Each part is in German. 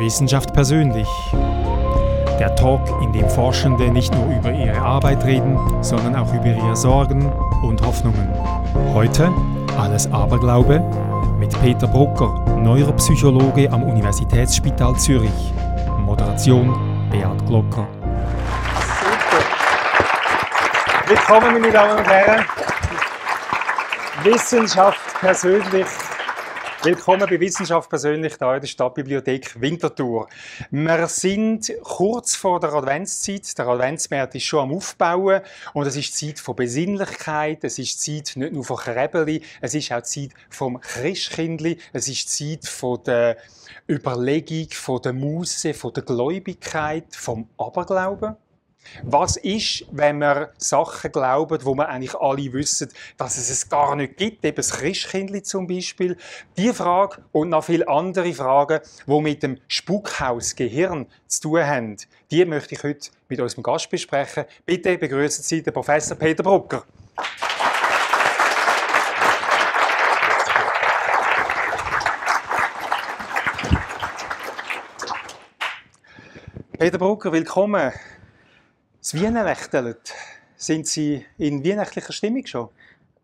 Wissenschaft persönlich. Der Talk, in dem Forschende nicht nur über ihre Arbeit reden, sondern auch über ihre Sorgen und Hoffnungen. Heute alles Aberglaube mit Peter Brucker, Neuropsychologe am Universitätsspital Zürich. Moderation Beat Glocker. Super. Willkommen, meine Damen und Herren. Wissenschaft persönlich Willkommen bei Wissenschaft persönlich hier in der Stadtbibliothek Winterthur. Wir sind kurz vor der Adventszeit. Der Adventsmärz ist schon am Aufbauen und es ist Zeit von Besinnlichkeit, es ist Zeit nicht nur von Krebeli, es ist auch Zeit vom Christkindli, es ist Zeit von der Überlegung, von der Muße, von der Gläubigkeit, vom Aberglauben. Was ist, wenn wir Sachen glauben, wo wir eigentlich alle wissen, dass es es gar nicht gibt, eben das Christkindli zum Beispiel? Die Frage und noch viele andere Fragen, die mit dem Spukhaus Gehirn zu tun haben, die möchte ich heute mit unserem Gast besprechen. Bitte begrüßen Sie den Professor Peter Brucker. Peter Brucker, willkommen. Das Weihnachtelt, sind Sie in weihnachtlicher Stimmung schon?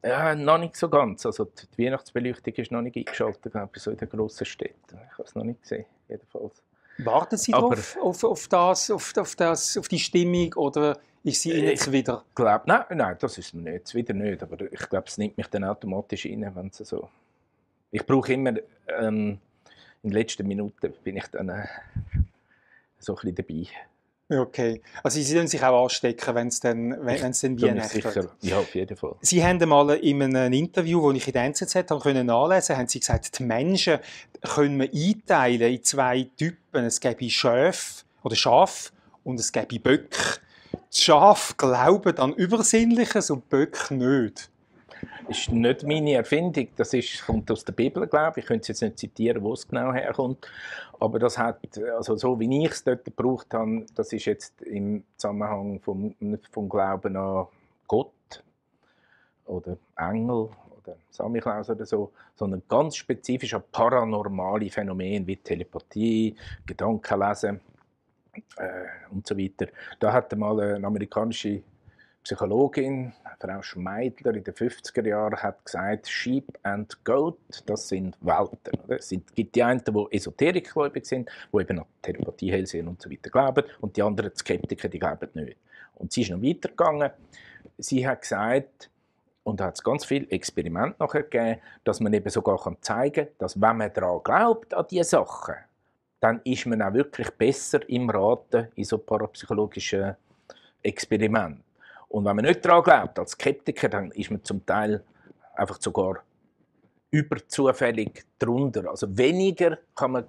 Ja, noch nicht so ganz. Also die Weihnachtsbeleuchtung ist noch nicht eingeschaltet, glaube ich, so in den grossen Städten. Ich habe es noch nicht gesehen, jedenfalls. Warten Sie Aber, drauf, auf, auf, das, auf, auf, das, auf die Stimmung oder ist sie Ihnen jetzt wieder? Glaub, nein, nein, das ist mir nicht, wieder nicht. Aber ich glaube, es nimmt mich dann automatisch rein, wenn es so... Ich brauche immer, ähm, in den letzten Minuten bin ich dann äh, so ein bisschen dabei. Okay. Also Sie sollen sich auch anstecken, wenn es dann, wenn, es dann Weihnachten sicher, ja, auf jeden Fall. Sie haben einmal in einem Interview, das ich in der NZZ habe können nachlesen haben Sie gesagt, die Menschen können wir einteilen in zwei Typen. Es gäbe Schäfe oder Schaf und es gäbe Böcke. Die Schafe glauben an Übersinnliches und Böcke nicht ist nicht meine Erfindung. Das ist, kommt aus der Bibel, glaube ich. Ich könnte es jetzt nicht zitieren, wo es genau herkommt. Aber das hat, also so wie ich es dort gebraucht habe, das ist jetzt im Zusammenhang vom, vom Glauben an Gott oder Engel oder Samichlaus oder so, sondern ganz spezifisch an paranormale Phänomene wie Telepathie, Gedankenlesen äh, und so weiter. Da hat mal eine amerikanische Psychologin, Frau Schmeidler, in den 50er Jahren hat gesagt, Sheep and Goat, das sind Welten. Oder? Es gibt die einen, die esoterikgläubig sind, die eben an Telepathie, Hellsehen und so weiter glauben, und die anderen die Skeptiker, die glauben nicht. Und sie ist noch weitergegangen. Sie hat gesagt, und hat es ganz viele Experimente nachher gegeben, dass man eben sogar zeigen kann, dass wenn man daran glaubt, an diese Sachen, dann ist man auch wirklich besser im Raten in so parapsychologischen Experimenten. Und wenn man nicht daran glaubt, als Skeptiker, dann ist man zum Teil einfach sogar überzufällig drunter. Also weniger kann man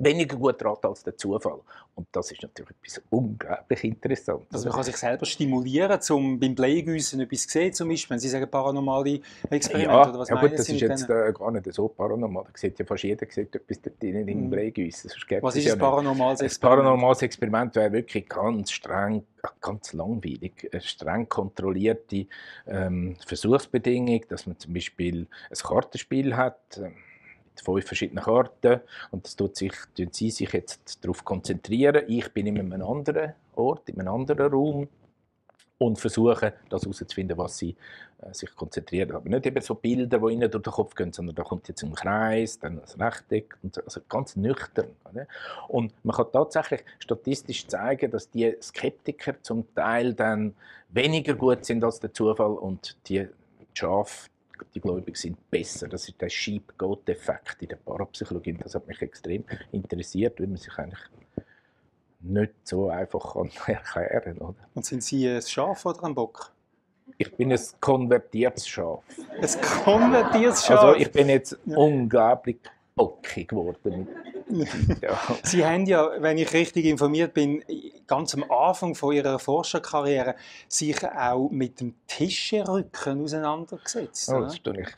weniger gut raten als der Zufall. Und das ist natürlich etwas unglaublich Interessantes. Also man kann sich selber stimulieren, um beim Bleiegüssen etwas zu sehen, zum Beispiel, wenn Sie sagen paranormale Experimente, ja, oder was ja, gut, das ist jetzt äh, gar nicht so paranormal. Da sieht ja fast jeder sieht etwas dort drin im mhm. Bleigüssen. Was ist ja ein paranormales Experiment? Ein paranormales Experiment wäre wirklich ganz streng, ganz langweilig, eine streng kontrollierte ähm, Versuchsbedingung, dass man zum Beispiel ein Kartenspiel hat, ähm, fünf verschiedene Karten und das tut sich, tun sie sich jetzt darauf konzentrieren. Ich bin in einem anderen Ort, in einem anderen Raum und versuche, das herauszufinden, was sie äh, sich konzentrieren. Aber nicht eben so Bilder, die ihnen durch den Kopf gehen, sondern da kommt jetzt ein Kreis, dann ein Rechteck, und so, also ganz nüchtern. Oder? Und man kann tatsächlich statistisch zeigen, dass die Skeptiker zum Teil dann weniger gut sind als der Zufall und die Schafe, die Gläubigen sind besser. Das ist der Sheep-Goat-Effekt in der Parapsychologie. Das hat mich extrem interessiert, weil man sich eigentlich nicht so einfach kann erklären kann. Und sind Sie ein Schaf oder ein Bock? Ich bin ein konvertiertes Schaf. Ein konvertiertes Schaf? Also ich bin jetzt ja. unglaublich bockig geworden. ja. Sie haben ja, wenn ich richtig informiert bin, ganz am Anfang von Ihrer Forscherkarriere sich auch mit dem Tischrücken auseinandergesetzt. Oh, das tue ich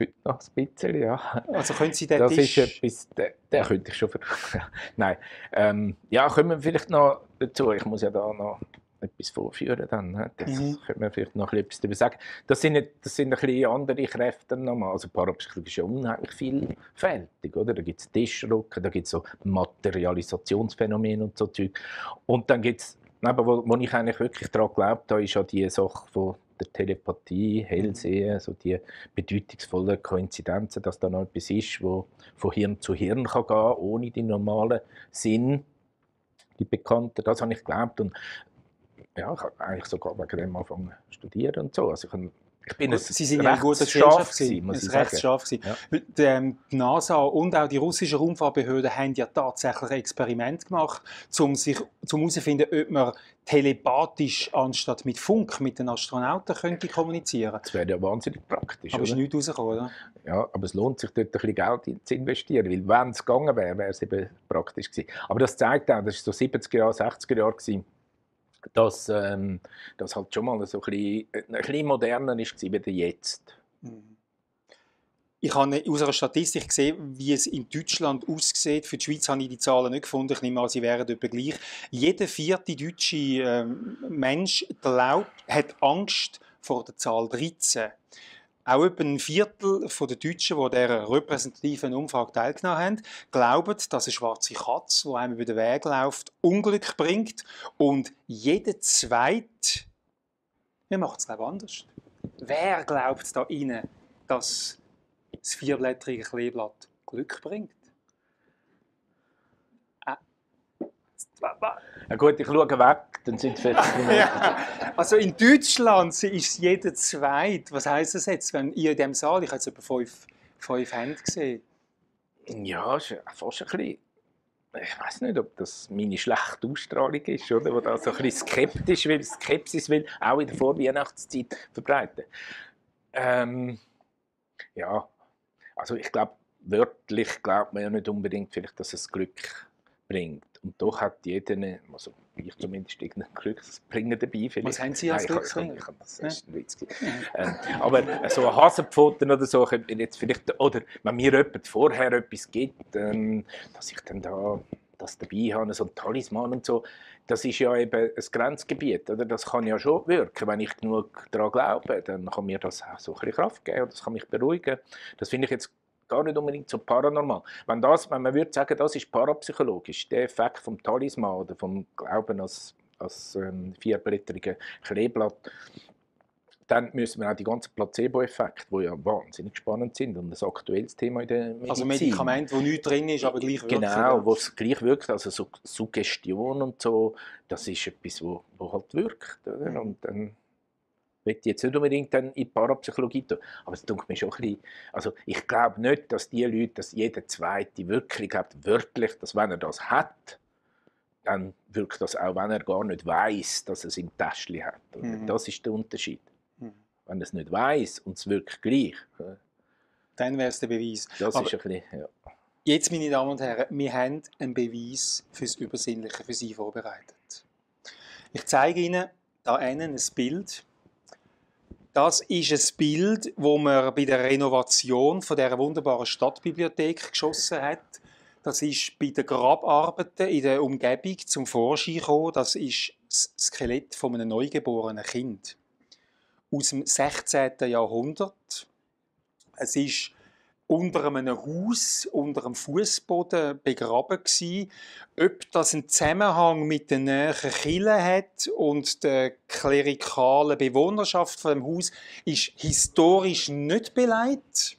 heute noch ein bisschen, ja. Also können Sie den das Tisch... Ist etwas, den, den könnte ich schon. Nein. Ähm, ja, kommen wir vielleicht noch dazu. Ich muss ja da noch etwas vorführen dann. Ne? Das Mhm. könnte man vielleicht noch etwas darüber sagen. Das sind, das sind ein bisschen andere Kräfte nochmal. Also Parapsychologie ist ja unheimlich vielfältig, oder? Da gibt es Tischrücken, da gibt es so Materialisationsphänomene und so Zeug. Und dann gibt es, wo, wo ich eigentlich wirklich daran glaubt habe, ist ja die Sache von der Telepathie, Hellsehen, so die bedeutungsvollen Koinzidenzen, dass da noch etwas ist, wo von Hirn zu Hirn kann gehen, ohne den normalen Sinn, die bekannten. Das habe ich geglaubt und ja, ich habe eigentlich sogar wegen dem angefangen zu studieren und so. Also ich, habe- ich bin ein Sie sind ja in guter recht Gesellschaft, scharf gewesen, muss ein ich recht sagen. scharf. Ja. Ähm, Die NASA und auch die russischen Raumfahrtbehörden haben ja tatsächlich ein Experiment gemacht, um herauszufinden, ob man telepathisch anstatt mit Funk mit den Astronauten könnte kommunizieren. Das wäre ja wahnsinnig praktisch, Aber es ist oder? nichts rausgekommen, oder? Ja, aber es lohnt sich dort ein bisschen Geld zu investieren, weil wenn es gegangen wäre, wäre es eben praktisch gewesen. Aber das zeigt auch, das war so 70er Jahre, 60er Jahre, gewesen, dass ähm, das halt schon mal so ein bisschen, ein bisschen moderner ist wie jetzt. Mhm. Ich habe aus einer Statistik gesehen, wie es in Deutschland aussieht. Für die Schweiz habe ich die Zahlen nicht gefunden. Ich nehme an, sie wären etwa gleich. Jeder vierte deutsche ähm, Mensch glaubt, hat Angst vor der Zahl 13. Auch etwa ein Viertel der Deutschen, die an dieser repräsentativen Umfrage teilgenommen haben, glauben, dass eine schwarze Katze, die einem über den Weg läuft, Unglück bringt. Und jeder Zweite, wir machen es glaube anders. Wer glaubt da rein, dass das vierblättrige Kleeblatt Glück bringt? Äh, Ja gut, ich schaue weg, dann sind es vielleicht... ja. Also in Deutschland ist jeder Zweit. Was heißt das jetzt? Wenn ihr in diesem Saal, ich habe jetzt etwa fünf, fünf Hände gesehen. Ja, ist fast ein bisschen. Ich weiß nicht, ob das meine schlechte Ausstrahlung ist, oder? Wo da so ein bisschen skeptisch will, Skepsis will, auch in der Vorweihnachtszeit verbreiten. Ähm, ja, also ich glaube, wörtlich glaubt man ja nicht unbedingt, vielleicht, dass es Glück bringt. Und doch hat jeder, also ich zumindest, irgendein Glücksbringer dabei. Vielleicht. Was haben Sie als Nein, ich- ich- Glücksbringer? ich- ich- Das ist ein Witz. Ähm, aber so ein Hasenpfoten oder so, jetzt vielleicht, oder wenn mir jemand vorher etwas gibt, ähm, dass ich dann da das dabei habe, so ein Talisman und so, das ist ja eben ein Grenzgebiet, oder? Das kann ja schon wirken, wenn ich genug daran glaube, dann kann mir das auch so ein bisschen Kraft geben, oder das kann mich beruhigen. Das finde ich jetzt gar nicht unbedingt so paranormal. Wenn, das, wenn man würde sagen, das ist parapsychologisch, der Effekt vom Talisman oder vom Glauben als, als ähm, vierblättrige Kleeblatt, dann müssen wir auch die ganzen Placebo-Effekte, die ja wahnsinnig spannend sind und ein aktuelles Thema in der Medizin. Also Medikamente, wo nichts drin ist, aber gleich wirkt. Genau, wo es gleich wirkt, also so Suggestion und so, das ist etwas, wo, wo halt wirkt. Oder? Und dann ich jetzt nicht unbedingt dann in die Parapsychologie tun, aber es tut mir schon ein bisschen, also ich glaube nicht, dass die Leute, dass jeder Zweite wirklich glaubt, wörtlich, dass wenn er das hat, dann wirkt das auch, wenn er gar nicht weiß, dass er es im Täschchen hat. Mhm. Das ist der Unterschied. Mhm. Wenn er es nicht weiß und es wirkt gleich, Dann wäre es der Beweis. das Aber- ist ein bisschen, ja. Jetzt, meine Damen und Herren, wir haben einen Beweis fürs Übersinnliche für Sie vorbereitet. Ich zeige Ihnen da einen ein Bild. Das ist ein Bild, wo man bei der Renovation von der wunderbaren Stadtbibliothek geschossen hat. Das ist bei den Grabarbeiten in der Umgebung zum Vorschein gekommen. Das ist das Skelett von einem neugeborenen Kind aus dem 16. Jahrhundert. Es ist unter einem Haus, unter einem Fußboden begraben gsi. Ob das einen Zusammenhang mit der näheren Kirche hat und der klerikalen Bewohnerschaft von dem Haus, ist historisch nicht beleidigt.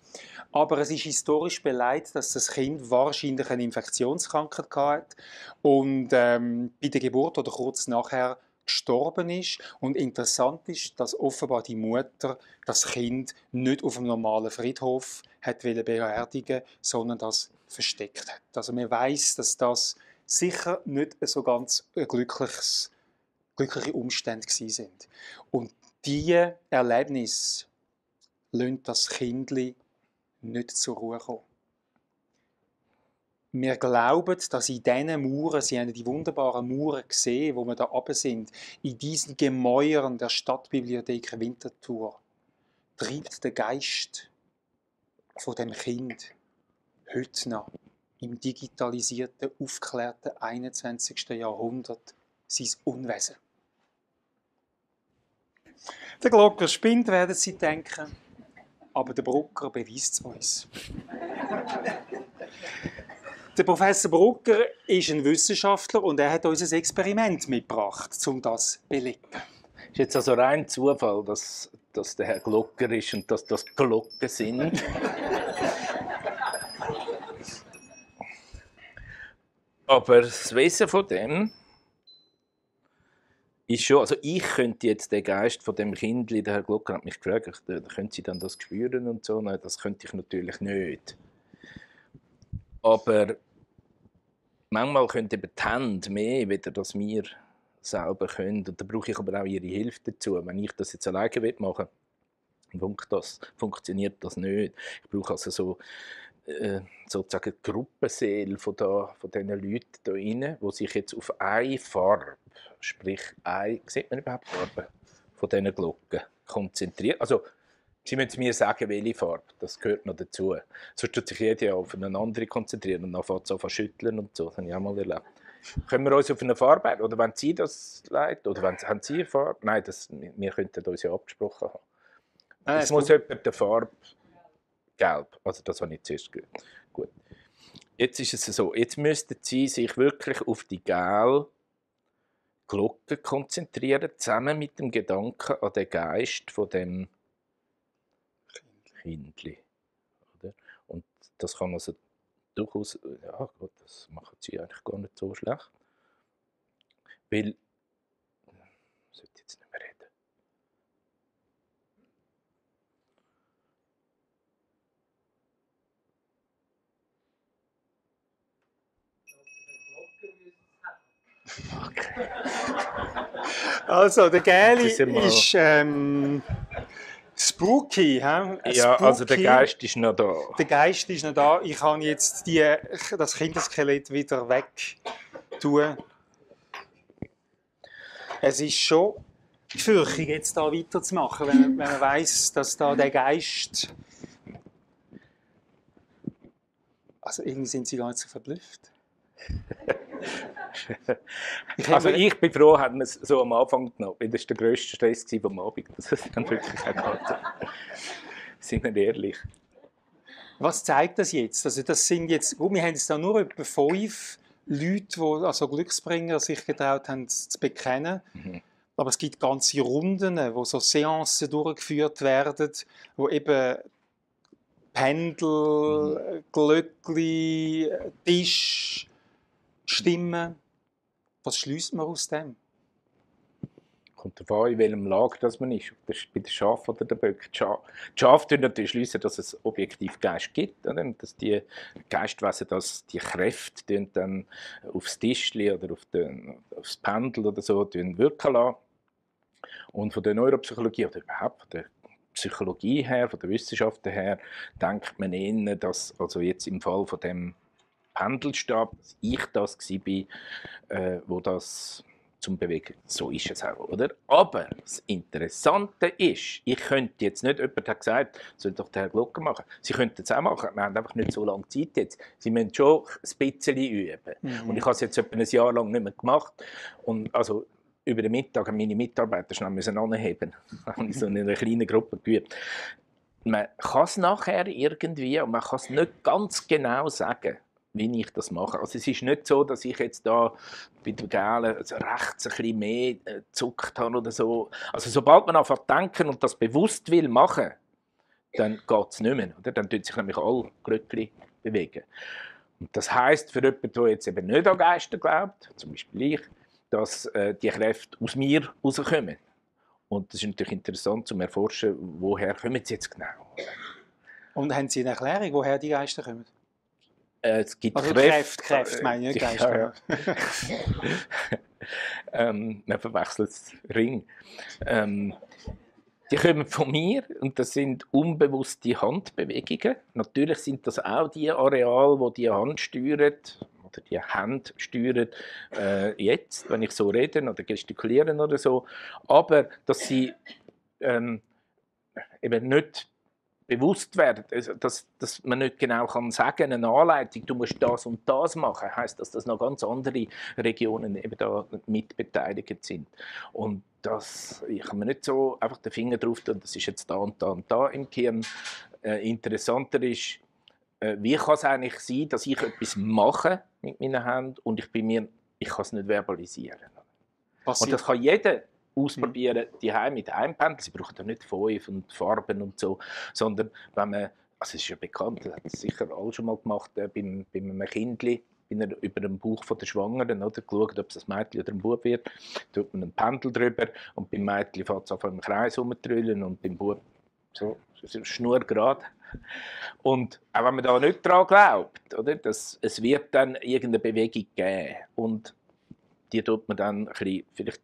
Aber es ist historisch beleidigt, dass das Kind wahrscheinlich eine Infektionskrankheit hatte und ähm, bei der Geburt oder kurz nachher gestorben ist. Und interessant ist, dass offenbar die Mutter das Kind nicht auf dem normalen Friedhof hat beerdigen, sondern das versteckt hat. Also man weiß, dass das sicher nicht so ganz glückliches, glückliche Umstände gewesen sind. Und diese Erlebnis lässt das Kindli nicht zur Ruhe kommen. Wir glauben, dass in diesen Mauern, Sie haben die wunderbaren Mauern gesehen, wo wir da oben sind, in diesen Gemäuern der Stadtbibliothek Winterthur, treibt der Geist von dem Kind heute noch im digitalisierten, aufgeklärten 21. Jahrhundert sein Unwesen. Der Glocker spinnt, werden Sie denken, aber der Brucker beweist es uns. Der Professor Brucker ist ein Wissenschaftler und er hat uns ein Experiment mitgebracht, um das zu belegen. Es ist jetzt also rein Zufall, dass, dass der Herr Glocker ist und dass das Glocken sind. Aber das Wesen von dem ist schon, also ich könnte jetzt den Geist von dem Kindli, der Herr Glocker hat mich gefragt, können Sie dann das spüren und so? Nein, das könnte ich natürlich nicht. Aber manchmal könnte eben die Hände mehr, weder das wir selber können. Und da brauche ich aber auch Ihre Hilfe dazu. Wenn ich das jetzt alleine machen will, das, funktioniert das nicht. Ich brauche also so äh, sozusagen die Gruppenseele von, da, von diesen Leuten hier rein, die sich jetzt auf eine Farbe, sprich, eine, sieht man überhaupt Farbe von diesen Glocken, konzentrieren. Also, Sie müssen mir sagen, welche Farbe, das gehört noch dazu. Sonst tut sich jeder auf eine andere konzentrieren und dann fängt zu schütteln und so, das habe ich auch mal erlebt. Können wir uns auf eine Farbe, oder wenn Sie das leiten, oder wenn, haben Sie eine Farbe? Nein, das, wir könnten uns ja abgesprochen haben. es muss jemand die Farbe gelb. Also das habe ich zuerst gehört. Gut. Jetzt ist es so, jetzt müssten Sie sich wirklich auf die gelbe Glocke konzentrieren, zusammen mit dem Gedanken an den Geist von dem Kindli. Oder? Und das kann also durchaus, ja gut, das machen Sie eigentlich gar nicht so schlecht. Weil Okay. Also, der Gäli ist ähm, spooky, he? Ja, also der Geist ist noch da. Der Geist ist noch da. Ich kann jetzt die, das Kinderskelett wieder weg tun. Es ist schon gefürchtig, jetzt da weiterzumachen, wenn, wenn man weiß, dass da der Geist. Also irgendwie sind sie gar nicht so verblüfft. also ich bin froh, hat man es so am Anfang genommen, weil das war der grösste Stress am Abend. Das ist dann wirklich auch gehabt. Sind wir ehrlich. Was zeigt das jetzt? Also das sind jetzt, gut, wir haben jetzt da nur etwa fünf Leute, die, also Glücksbringer, sich getraut haben zu bekennen. Mhm. Aber es gibt ganze Runden, wo so Seancen durchgeführt werden, wo eben Pendel, mhm. Glöckli, Tisch, Stimmen. Was schließt man aus dem? Kommt darauf an, in welchem Lager das man ist. Bei den Schafen oder den Böcken. Die Schafe schließen natürlich schliessen, dass es objektiv Geist gibt. Oder? Dass die Geistwesen dass die Kräfte dann aufs Tischli oder auf den, aufs Pendel oder so wirken lassen. Und von der Neuropsychologie oder überhaupt von der Psychologie her, von der Wissenschaft her, denkt man eher, dass also jetzt im Fall von dem Pendelstab, dass ich das war, äh, wo das zum Bewegen. So ist es auch, oder? Aber das Interessante ist, ich könnte jetzt nicht, jemand hat gesagt, soll doch der Herr Glocker machen. Sie könnten es auch machen, wir haben einfach nicht so lange Zeit jetzt. Sie müssen schon ein bisschen üben. Mhm. Und ich habe es jetzt etwa ein Jahr lang nicht mehr gemacht. Und also über den Mittag haben meine Mitarbeiter schnell müssen anheben. Habe ich so in einer kleinen Gruppe geübt. Man kann es nachher irgendwie, und man kann es nicht ganz genau sagen, wie ich das mache. Also es ist nicht so, dass ich jetzt da bei der Gälen rechts ein bisschen mehr äh, zuckt habe oder so. Also sobald man einfach denken und das bewusst will machen, dann geht es nicht mehr. Oder? Dann tut sich nämlich alle Glöckchen bewegen. Und das heißt für jemanden, der jetzt eben nicht an Geister glaubt, zum Beispiel ich, dass äh, die Kräfte aus mir rauskommen. Und das ist natürlich interessant zu erforschen, woher kommen sie jetzt genau. Und haben Sie eine Erklärung, woher die Geister kommen? Äh, es gibt also Kräfte, Kräfte meine ich, Geist. Ja, ja. ähm, man verwechselt Ring. Ähm, die kommen von mir und das sind unbewusste Handbewegungen. Natürlich sind das auch die Areale, wo die Hand steuert oder die Hand steuern äh, jetzt, wenn ich so rede oder gestikulieren oder so. Aber dass sie ähm, eben nicht bewusst werden, also, dass, dass man nicht genau kann sagen, eine Anleitung, du musst das und das machen, heißt, dass das noch ganz andere Regionen eben da mitbeteiligt sind. Und das, ich kann mir nicht so einfach den Finger drauf tun, das ist jetzt da und da und da im Kern. Äh, interessanter ist, äh, wie kann es eigentlich sein, dass ich etwas mache mit meinen Händen und ich bin mir, ich kann es nicht verbalisieren. Passiert. Und das kann jeder ausprobieren, mhm. die Heim mit einem Pendel. Sie brauchen ja nicht fünf und Farben und so, sondern wenn man, also es ist ja bekannt, das hat sicher alle schon mal gemacht, äh, beim, bei einem Kindli, über den Bauch von der Schwangeren, oder, geschaut, ob es ein Mädchen oder ein Bub wird, tut man einen Pendel drüber und beim Mädchen fängt es auf einem Kreis rumzutrüllen und beim Bub so, schnurgerade. Und auch wenn man da nicht daran glaubt, oder, dass es wird dann irgendeine Bewegung geben und die tut man dann ein bisschen, vielleicht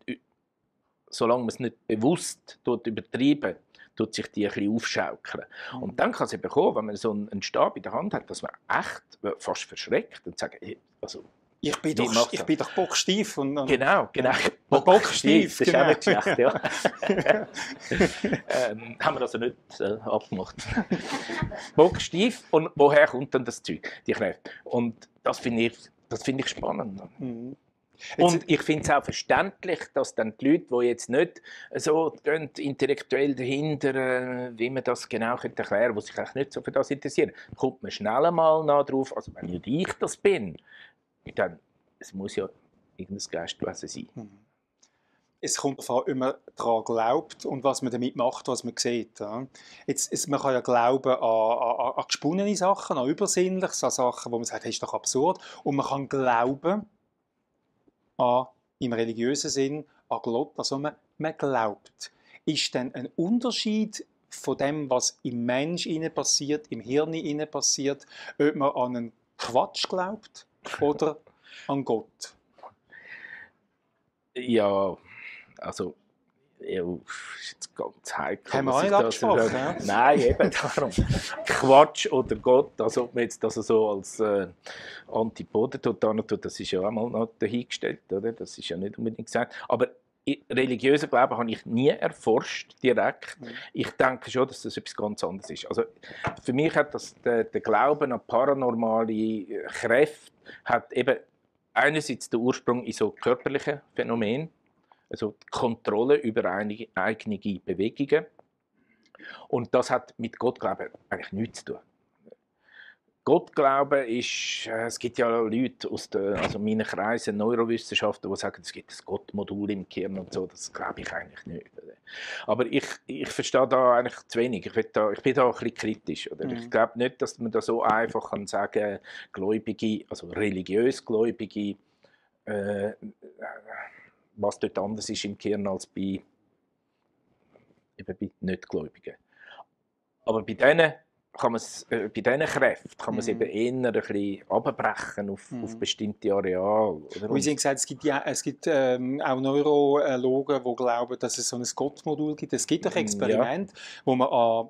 solange man es nicht bewusst tut, übertreiben, tut sich die ein bisschen aufschaukeln. Mhm. Und dann kann es eben kommen, wenn man so einen Stab in der Hand hat, dass man echt fast verschreckt und sagt, also, ich bin, doch, ich bin doch bockstief. Und, und genau, genau. Bockstief, das ist genau. auch nicht schlecht, ja. ähm, haben wir also nicht äh, abgemacht. bockstief und woher kommt dann das Zeug, die Kräfte? Und das finde ich, find ich spannend. Mhm. Und ich finde es auch verständlich, dass dann die Leute, die jetzt nicht so intellektuell dahinter, äh, wie man das genau könnte erklären könnte, die sich eigentlich nicht so für das interessieren, kommt man schnell mal nach drauf, also wenn ich das bin, dann es muss ja irgendein Geistwesen sein. Mhm. Es kommt darauf an, ob man daran glaubt und was man damit macht, was man sieht. Jetzt, es, man kann ja glauben an, an, an gesponnene Sachen, an Übersinnliches, an Sachen, wo man sagt, das ist doch absurd. Und man kann glauben, an, im religiösen Sinn an Gott, also man, man glaubt. Ist denn ein Unterschied von dem, was im Mensch passiert, im Hirn passiert, ob man an einen Quatsch glaubt oder an Gott? Ja, also ja, ist jetzt ganz heikel. Haben wir auch nicht abgesprochen, ja? Nein, eben darum. Quatsch oder Gott, also ob man jetzt das so als äh, Antipode tut, das ist ja auch mal noch dahingestellt, oder? Das ist ja nicht unbedingt gesagt. Aber religiösen Glauben habe ich nie erforscht, direkt. Mhm. Ich denke schon, dass das etwas ganz anderes ist. Also für mich hat das, der, der Glauben an paranormale Kräfte hat eben einerseits den Ursprung in so körperlichen Phänomenen, also die Kontrolle über eigene, eigene Bewegungen. Und das hat mit Gottglauben eigentlich nichts zu tun. Gottglauben ist, äh, es gibt ja Leute aus den, also meinen Kreisen, Neurowissenschaften, die sagen, es gibt ein Gottmodul im Gehirn und so, das glaube ich eigentlich nicht. Aber ich, ich verstehe da eigentlich zu wenig, ich, da, ich bin da ein bisschen kritisch. Oder? Mhm. Ich glaube nicht, dass man da so einfach kann sagen Gläubige, also religiös Gläubige, äh, was dort anders ist im Kern als bei, eben bei Nichtgläubigen. Aber bei denen kann äh, bei diesen Kräften kann man es mhm. eben eher ein bisschen abbrechen auf, mhm. auf bestimmte Areale. Oder? Wie Sie gesagt es gibt, ja, es gibt ähm, auch Neurologen, die glauben, dass es so ein Gottmodul gibt. Es gibt doch Experimente, ja. wo man an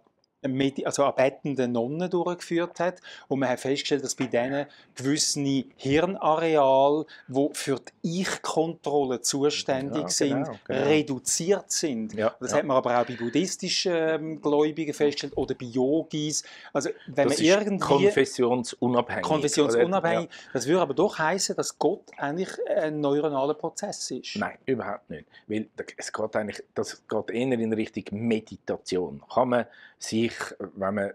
also an bettenden Nonnen durchgeführt hat. Und man hat festgestellt, dass bei denen gewisse Hirnareale, die für die Ich-Kontrolle zuständig ja, genau, sind, genau. reduziert sind. Ja, das ja. hat man aber auch bei buddhistischen ähm, Gläubigen festgestellt oder bei Yogis. Also, wenn das man irgendwie konfessionsunabhängig. Konfessionsunabhängig. Das würde aber doch heißen, dass Gott eigentlich ein neuronaler Prozess ist. Nein, überhaupt nicht. Weil es geht eigentlich, das geht eher in Richtung Meditation. Kann man sich, wenn man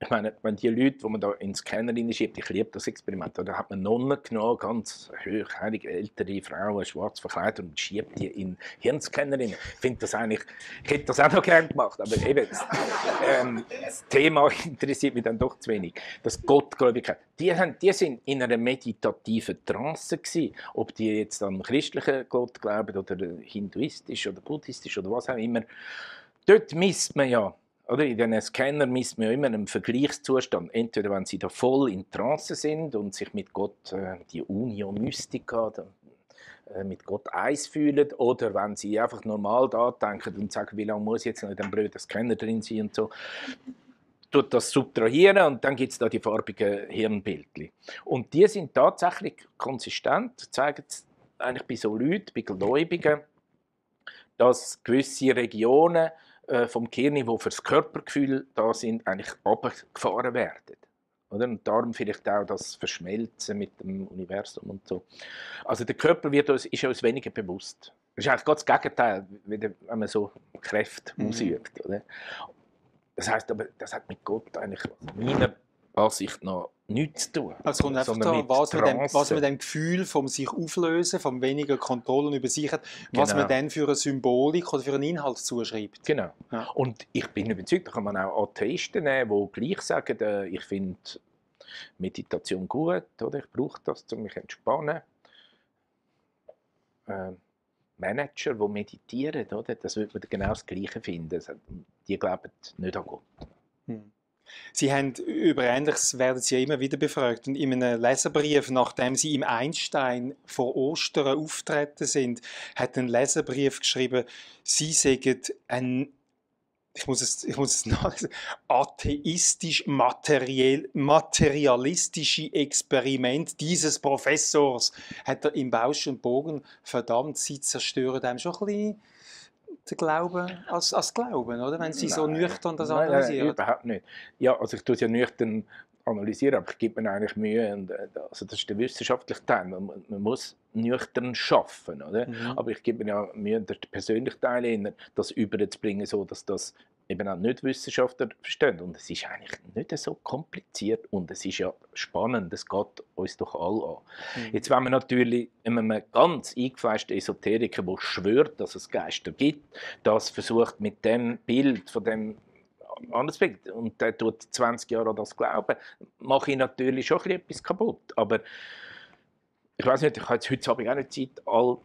ich meine, wenn die Leute, die man da ins Scanner schiebt, ich liebe das Experiment, da hat man Nonnen genommen, ganz hochheilige ältere Frauen, schwarz verkleidet und schiebt die in Hirnscanner rein. Ich finde das eigentlich, ich hätte das auch noch gerne gemacht, aber eben, das, ähm, das Thema interessiert mich dann doch zu wenig. Das Gottgläubigkeit, die, haben, die sind in einer meditativen Trance gewesen, ob die jetzt an christlichen Gott glauben oder hinduistisch oder buddhistisch oder was auch immer. Dort misst man ja, oder? In diesen Scanner misst man immer einen Vergleichszustand. Entweder wenn sie da voll in Trance sind und sich mit Gott, äh, die Unio Mystica, äh, mit Gott eins fühlen, oder wenn sie einfach normal da denken und sagen, wie lange muss jetzt noch in dem blöden Scanner drin sein und so tut das subtrahieren und dann gibt es da die farbigen Hirnbildchen. Und die sind tatsächlich konsistent, zeigen es eigentlich bei so Leuten, bei Gläubigen, dass gewisse Regionen äh, vom Gehirn, die für das Körpergefühl da sind, eigentlich abgefahren werden. Oder? Und darum vielleicht auch das Verschmelzen mit dem Universum und so. Also der Körper wird uns, ist uns weniger bewusst. Das ist eigentlich das Gegenteil, wenn man so Kräfte mhm. ausübt. Oder? Das heißt aber, das hat mit Gott eigentlich meiner Ansicht nach nichts zu tun. Also kommt einfach da, was, was mit dem Gefühl vom sich auflösen, vom weniger Kontrollen über sich hat, was genau. man dann für eine Symbolik oder für einen Inhalt zuschreibt. Genau. Ja. Und ich bin überzeugt, da kann man auch Atheisten nehmen, die gleich sagen, äh, ich finde Meditation gut, oder ich brauche das, um mich zu entspannen. Äh, Manager, die meditieren, oder? das würde man genau das Gleiche finden. Die glauben nicht an Gott. Hm. Sie haben über Ähnliches werden Sie ja immer wieder befragt. Und in einem Leserbrief, nachdem Sie im Einstein vor Ostern auftreten sind, hat ein Leserbrief geschrieben, Sie sägen ein ich muss es, ich muss es nachlesen, atheistisch materialistische Experiment dieses Professors hat er im Bausch und Bogen verdammt, sie zerstören einem schon ein bisschen den Glauben als, als Glauben, oder? Wenn sie nein, so nüchtern das nein, analysieren. Nein, überhaupt nicht. Ja, also ich tue es ja nüchtern analysieren, aber ich gebe mir eigentlich Mühe. Und, äh, also das ist der wissenschaftliche Teil. Man, man muss nüchtern schaffen, oder? Mhm. Aber ich gebe mir ja Mühe, den persönlichen Teil das überzubringen, so dass das eben auch nicht Wissenschaftler verstehen. Und es ist eigentlich nicht so kompliziert und es ist ja spannend, es geht uns doch alle an. Mhm. Jetzt, wenn man natürlich einem ganz eingefleischten Esoteriker, der schwört, dass es Geister gibt, das versucht mit dem Bild von dem anders Bild, und der tut 20 Jahre an das glauben, mache ich natürlich schon etwas kaputt. Aber ich weiß nicht, ich habe jetzt heute Abend auch nicht Zeit, all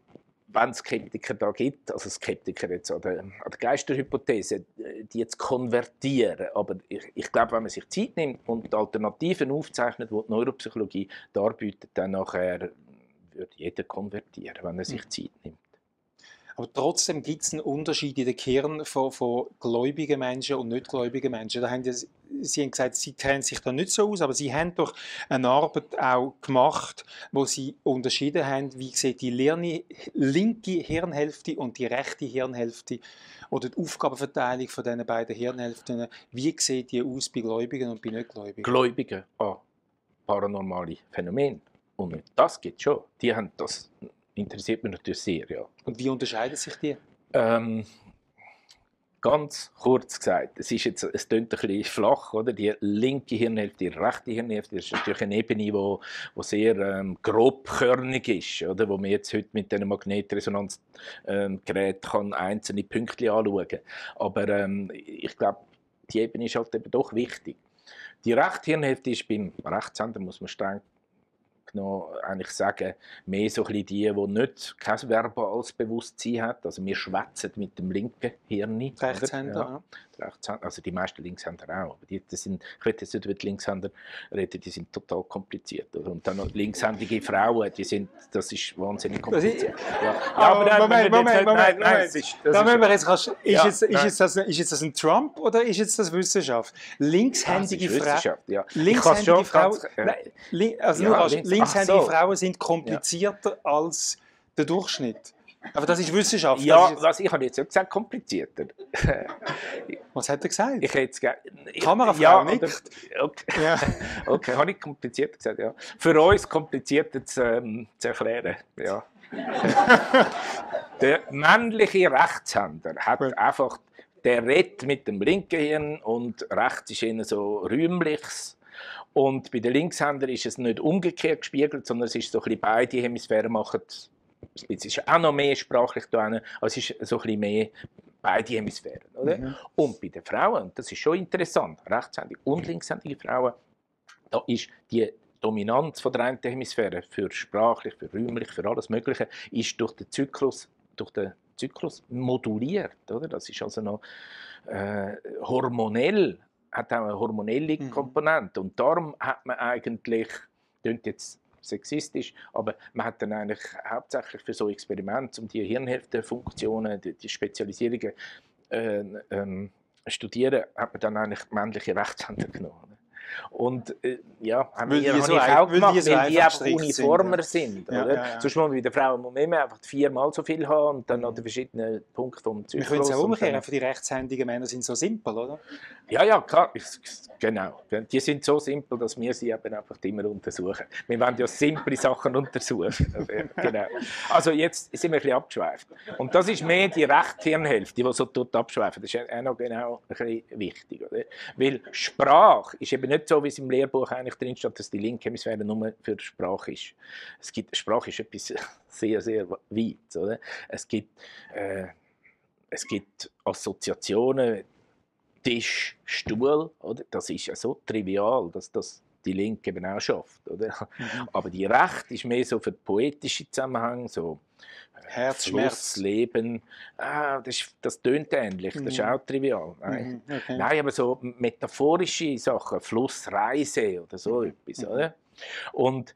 wenn es Skeptiker da gibt, also Skeptiker jetzt an der, an der Geisterhypothese, die jetzt konvertieren. Aber ich, ich glaube, wenn man sich Zeit nimmt und Alternativen aufzeichnet, die die Neuropsychologie darbietet, dann nachher würde jeder konvertieren, wenn er sich. Zeit nimmt. Aber trotzdem gibt es einen Unterschied in den Kern von, von gläubigen Menschen und nicht gläubigen Menschen. Da haben ja, Sie haben gesagt, Sie kennen sich da nicht so aus, aber Sie haben doch eine Arbeit auch gemacht, wo Sie unterschieden haben, wie sieht die Lerne, linke Hirnhälfte und die rechte Hirnhälfte oder die Aufgabenverteilung von diesen beiden Hirnhälften, wie sieht die aus bei Gläubigen und bei Nicht-Gläubigen? Gläubige, ah, paranormale Phänomen. Und das gibt schon. Die haben das interessiert mich natürlich sehr, ja. Und wie unterscheiden sich die? Ähm, ganz kurz gesagt, es, ist jetzt, es klingt ein bisschen flach, oder? die linke Hirnhälfte, die rechte Hirnhälfte, das ist natürlich eine Ebene, die wo, wo sehr ähm, grobkörnig ist, oder? wo man jetzt heute mit diesen Magnetresonanzgeräten ähm, einzelne Punkte anschauen kann. Aber ähm, ich glaube, die Ebene ist halt eben doch wichtig. Die rechte Hirnhälfte ist beim Rechtshänder, muss man streng noch eigentlich sagen, mehr so ein die, die nicht kein verbales Bewusstsein haben. Also wir schwätzen mit dem linken Hirn. Rechtshänder, ja. Rechtshänder, also die meisten Linkshänder auch. Aber die, die sind, ich will jetzt nicht über die Linkshänder reden, die sind total kompliziert. Und dann noch linkshändige Frauen, die sind, das ist wahnsinnig kompliziert. Ja, ja aber, aber Moment, Moment, Moment, Moment. Ist, jetzt, das, das ein Trump oder ist jetzt das Wissenschaft? Linkshändige Frauen. Ja. Linkshändige Frauen. Also ja, links, linkshändige so. Frauen sind komplizierter ja. als der Durchschnitt. Aber das ist Wissenschaft. Ja, ist was, ich habe jetzt nicht gesagt, komplizierter. was hat er gesagt? Ich hätte jetzt Kamerafrau ja, nicht. Okay, ja. okay habe ich komplizierter gesagt, ja. Für uns komplizierter zu, ähm, zu erklären, ja. der männliche Rechtshänder hat Gut. einfach, der redet mit dem linken Hirn und rechts ist eher so räumliches und bei den Linkshändern ist es nicht umgekehrt gespiegelt, sondern es ist so ein bisschen beide Hemisphären machen es ist auch noch mehr sprachlich da, also es ist so ein bisschen mehr beide Hemisphären. Oder? Mhm. Und bei den Frauen, das ist schon interessant, rechtshändige und linkshändige Frauen, da ist die Dominanz von der einen Hemisphäre für sprachlich, für räumlich, für alles Mögliche, ist durch den Zyklus, durch den Zyklus moduliert. Oder? Das ist also noch äh, hormonell hat auch eine hormonelle mhm. Komponente. Und darum hat man eigentlich, klingt jetzt sexistisch, aber man hat dann eigentlich hauptsächlich für so Experimente, um die Hirnhälftenfunktionen, die, die Spezialisierungen äh, ähm, studieren, hat man dann eigentlich männliche Rechtshänder genommen. Und äh, ja, haben Weil wir hab so auch weil gemacht, so weil die einfach sind, uniformer ja. sind. Ja, oder? ja, ja. Sonst muss man bei den Frauen muss man immer einfach viermal so viel haben und dann an den verschiedenen Punkten vom Wir Zyklus. können es und umkehren, für die rechtshändigen Männer sind so simpel, oder? Ja, ja, klar. Genau. Die sind so simpel, dass wir sie eben einfach immer untersuchen. Wir wollen ja simple Sachen untersuchen. genau. Also jetzt sind wir ein bisschen abgeschweift. Und das ist mehr die rechte Hirnhälfte, die so tut abschweifen. Das ist auch noch genau ein bisschen wichtig. Oder? Weil Sprache ist eben nicht so, wie es im Lehrbuch eigentlich drin steht, dass die linke Hemisphäre nur für Sprache ist. Es gibt, Sprache ist etwas sehr, sehr weit. Oder? Es gibt... Äh, es gibt Assoziationen, Tisch, Stuhl, oder? das ist ja so trivial, dass das die Linke eben auch schafft. Oder? Mhm. Aber die Rechte ist mehr so für poetische Zusammenhang, so Herz, Fluss, Schmerz. Leben. Ah, das, das tönt ähnlich, das ist Mhm. auch trivial. Nein. Mhm, okay. Nein, aber so metaphorische Sachen, Flussreise oder so Mhm. etwas. Oder? Und,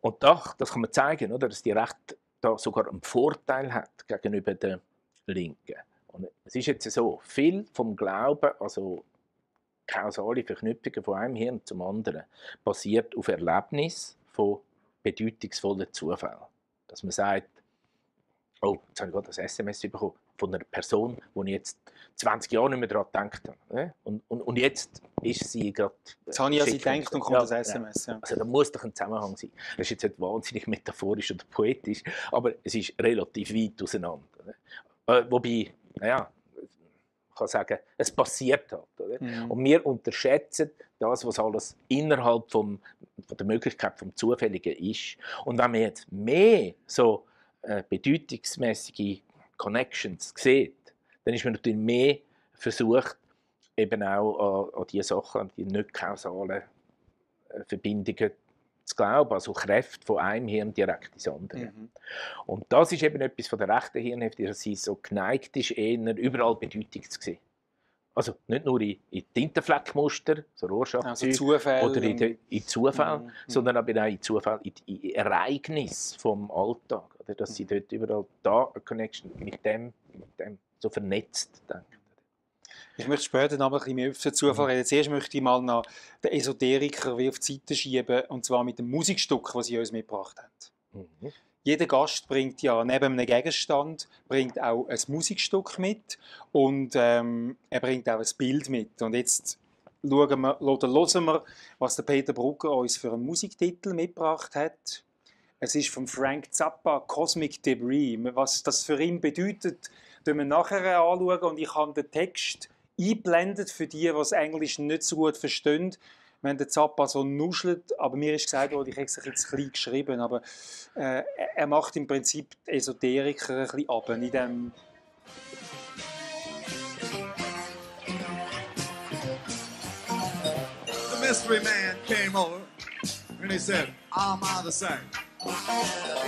und doch, das kann man zeigen, oder? dass die Rechte da sogar einen Vorteil hat gegenüber der Linken. Und es ist jetzt so, viel vom Glauben, also kausale Verknüpfungen von einem Hirn zum anderen, basiert auf Erlebnis von bedeutungsvollen Zufällen. Dass man sagt, oh, jetzt habe ich gerade ein SMS bekommen von einer Person, wo ich jetzt 20 Jahre nicht mehr daran gedacht habe. ne? Und, und, und jetzt ist sie gerade... Jetzt habe ich an sie gedacht und kommt Ja, das. SMS. Ja. Also da muss doch ein Zusammenhang sein. Das ist jetzt nicht wahnsinnig metaphorisch oder poetisch, aber es ist relativ weit auseinander. Oder? Äh, wobei, naja, ich kann sagen, es passiert halt. Mhm. Und wir unterschätzen das, was alles innerhalb vom, von der Möglichkeit vom Zufälligen ist. Und wenn man jetzt mehr so äh, bedeutungsmäßige Connections sieht, dann ist man natürlich mehr versucht, eben auch an, an die Sachen, an die nicht kausalen äh, Verbindungen zu glauben, also Kräfte von einem Hirn direkt ins andere. Mhm. Und das ist eben etwas von der rechten Hirnhälfte, dass sie so geneigt ist, eher überall Bedeutung zu sehen. Also nicht nur in, in Tintenfleckmuster, so Also Rorschach-Zeug, Zufälle. oder in, in Zufall, Mhm. sondern auch in Zufall, in, in Ereignis vom Alltag. Oder? Dass sie Mhm. dort überall da eine Connection mit dem, mit dem so vernetzt denken. Ich möchte später noch ein bisschen mehr den Zufall reden. Zuerst möchte ich mal noch den Esoteriker wie auf die Seite schieben, und zwar mit dem Musikstück, das Sie uns mitgebracht haben. Mhm. Jeder Gast bringt ja neben einem Gegenstand bringt auch ein Musikstück mit und ähm, er bringt auch ein Bild mit. Und jetzt schauen wir, hören wir, was der Peter Brucker uns für einen Musiktitel mitgebracht hat. Es ist von Frank Zappa, Cosmic Debris. Was das für ihn bedeutet, schauen wir nachher anschauen. Und ich habe den Text eingeblendet für die, die das Englisch nicht so gut verstehen. Wenn der Zappa so nuschelt, aber mir ist gesagt worden, ich habe es jetzt klein geschrieben, aber äh, er- macht im Prinzip die Esoteriker ein bisschen ab in dem The mystery man came over and he said, I'm out of sight. He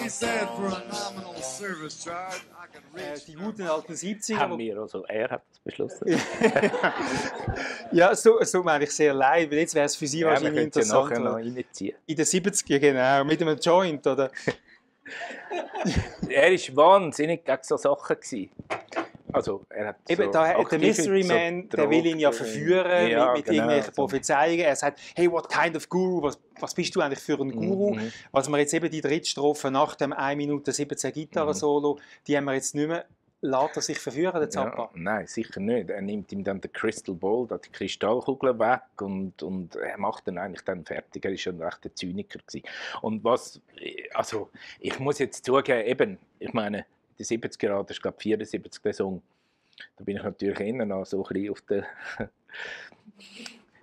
said, for a nominal service charge, I can äh, reach. die guten alten 70er. Haben wir, also er hat es beschlossen. ja, so, so meine ich sehr leid, weil jetzt wäre es für Sie Ja, wahrscheinlich ja interessant. nachher noch reinziehen. In den 70er, genau, mit einem Joint, oder? Er war wahnsinnig gegen so Sachen. Gewesen. Also, er hat Eben, so da der Mystery so Man, der will ihn ja Drogen- verführen Ja, mit, mit genau, irgendwelchen so. Prophezeiungen. Er sagt, hey, what kind of Guru? Was, was bist du eigentlich für ein Guru? Mhm. Was wir jetzt eben die dritte Strophe nach dem 1 Minute 17 Gitarren-Solo, die haben wir jetzt nicht mehr. Lässt er sich verführen, der Zappa? Ja, nein, sicher nicht. Er nimmt ihm dann den Crystal Ball, die Kristallkugel weg und, und er macht dann eigentlich dann fertig. Er war schon ein rechter Zyniker. Gewesen. Und was, also ich muss jetzt zugeben, eben, ich meine, die 70er Jahre, das ist glaube ich 74 der Song, da bin ich natürlich eher noch so ein bisschen auf der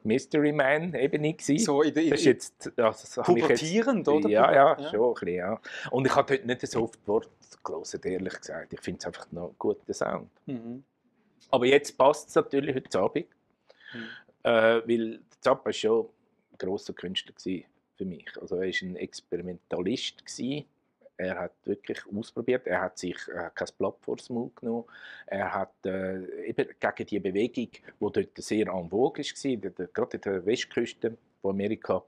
Mystery Man-Ebene gewesen. So in der, in, das ist jetzt, also, ich jetzt- pubertierend, oder? Ja, ja, Ja. schon ein bisschen, ja. Und ich habe dort nicht so oft Wort gelesen, ehrlich gesagt. Ich finde es einfach noch einen guten Sound. Mhm. Aber jetzt passt es natürlich heute Abend, Mhm. äh, weil Zappa war schon ein grosser Künstler gewesen für mich. Also er war ein Experimentalist. Gewesen. Er hat wirklich ausprobiert. Er hat sich hat kein Blatt vor den Mund genommen. Er hat äh, eben gegen die Bewegung, die dort sehr en vogue war, gerade in der Westküste, von Amerika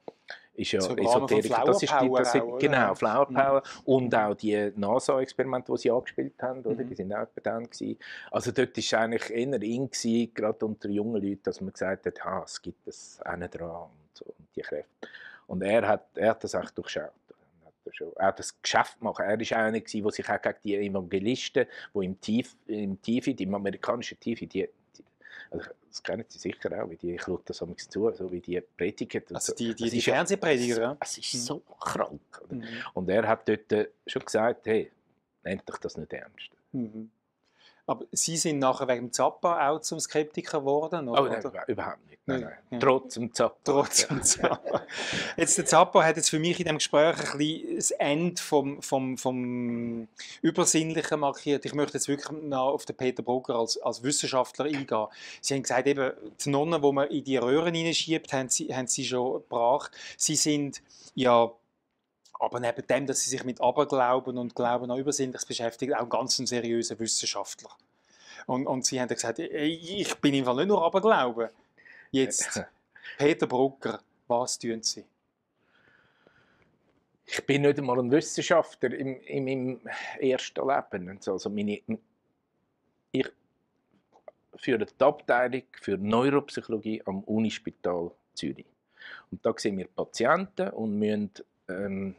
ist ja Esoterik. Das ist die, das sind, auch, genau, Flower Mhm. Power und auch die NASA-Experimente, die sie angespielt haben, oder? Mhm. die sind auch dann gewesen. Also dort war eigentlich eher in, gewesen, gerade unter jungen Leuten, dass man gesagt hat, ha, es gibt das eine dran und, so, und die Kräfte. Und er hat, er hat das auch durchschaut. Er schon- hat das Geschäft gemacht. Er war einer, gewesen, der sich auch gegen die Evangelisten, die im TV, im TV im amerikanischen TV, die, die also das kennen Sie sicher auch, wie die, ich schaue das manchmal zu, so wie die predigen. Also so. die, die, die Fernsehprediger, ja? Es ist Mhm. so krank. oder? Mhm. Und er hat dort äh, schon gesagt, hey, nehmt doch das nicht ernst. Mhm. Aber Sie sind nachher wegen dem Zappa auch zum Skeptiker geworden? Oh, Oder? nein, oder? über- überhaupt nicht. Nein, Nein, nein. ja. Trotz dem Zappa. Trotz dem Zappa. Jetzt, der Zappa hat jetzt für mich in dem Gespräch ein bisschen das Ende vom, vom, vom Übersinnlichen markiert. Ich möchte jetzt wirklich noch auf den Peter Brugger als, als Wissenschaftler eingehen. Sie haben gesagt, eben, die Nonnen, die man in die Röhren hineinschiebt, haben sie, haben sie schon gebracht. Sie sind ja aber neben dem, dass sie sich mit Aberglauben und Glauben an Übersinnliches beschäftigen, auch ganz ein seriöser Wissenschaftler. Und, und sie haben dann gesagt, «Ey, ich bin im Fall nicht nur Aberglauben. Jetzt, Peter Brugger, was tun Sie? Ich bin nicht einmal ein Wissenschaftler in, in meinem ersten Leben. Also meine, ich führe die Abteilung für Neuropsychologie am Unispital Zürich. Und da sehen wir Patienten und müssen ähm,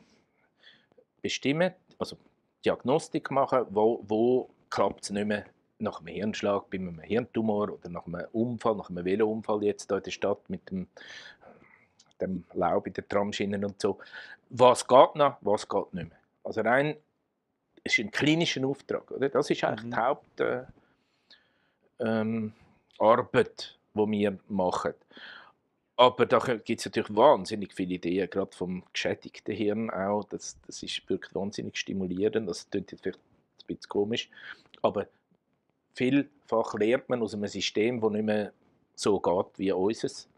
bestimmen, also Diagnostik machen, wo, wo klappt es nicht mehr nach einem Hirnschlag, bei einem Hirntumor oder nach einem Unfall, nach einem Velounfall jetzt hier in der Stadt mit dem, dem Laub in den Tramschienen und so. Was geht noch, was geht nicht mehr. Also rein, es ist ein klinischer Auftrag. Oder? Das ist eigentlich Mhm. die Haupt, äh, ähm, die wir machen. Aber da gibt es natürlich wahnsinnig viele Ideen, gerade vom geschädigten Hirn auch. Das, das ist wirklich wahnsinnig stimulierend. Das klingt jetzt vielleicht ein bisschen komisch, aber vielfach lernt man aus einem System, das nicht mehr so geht wie unseres,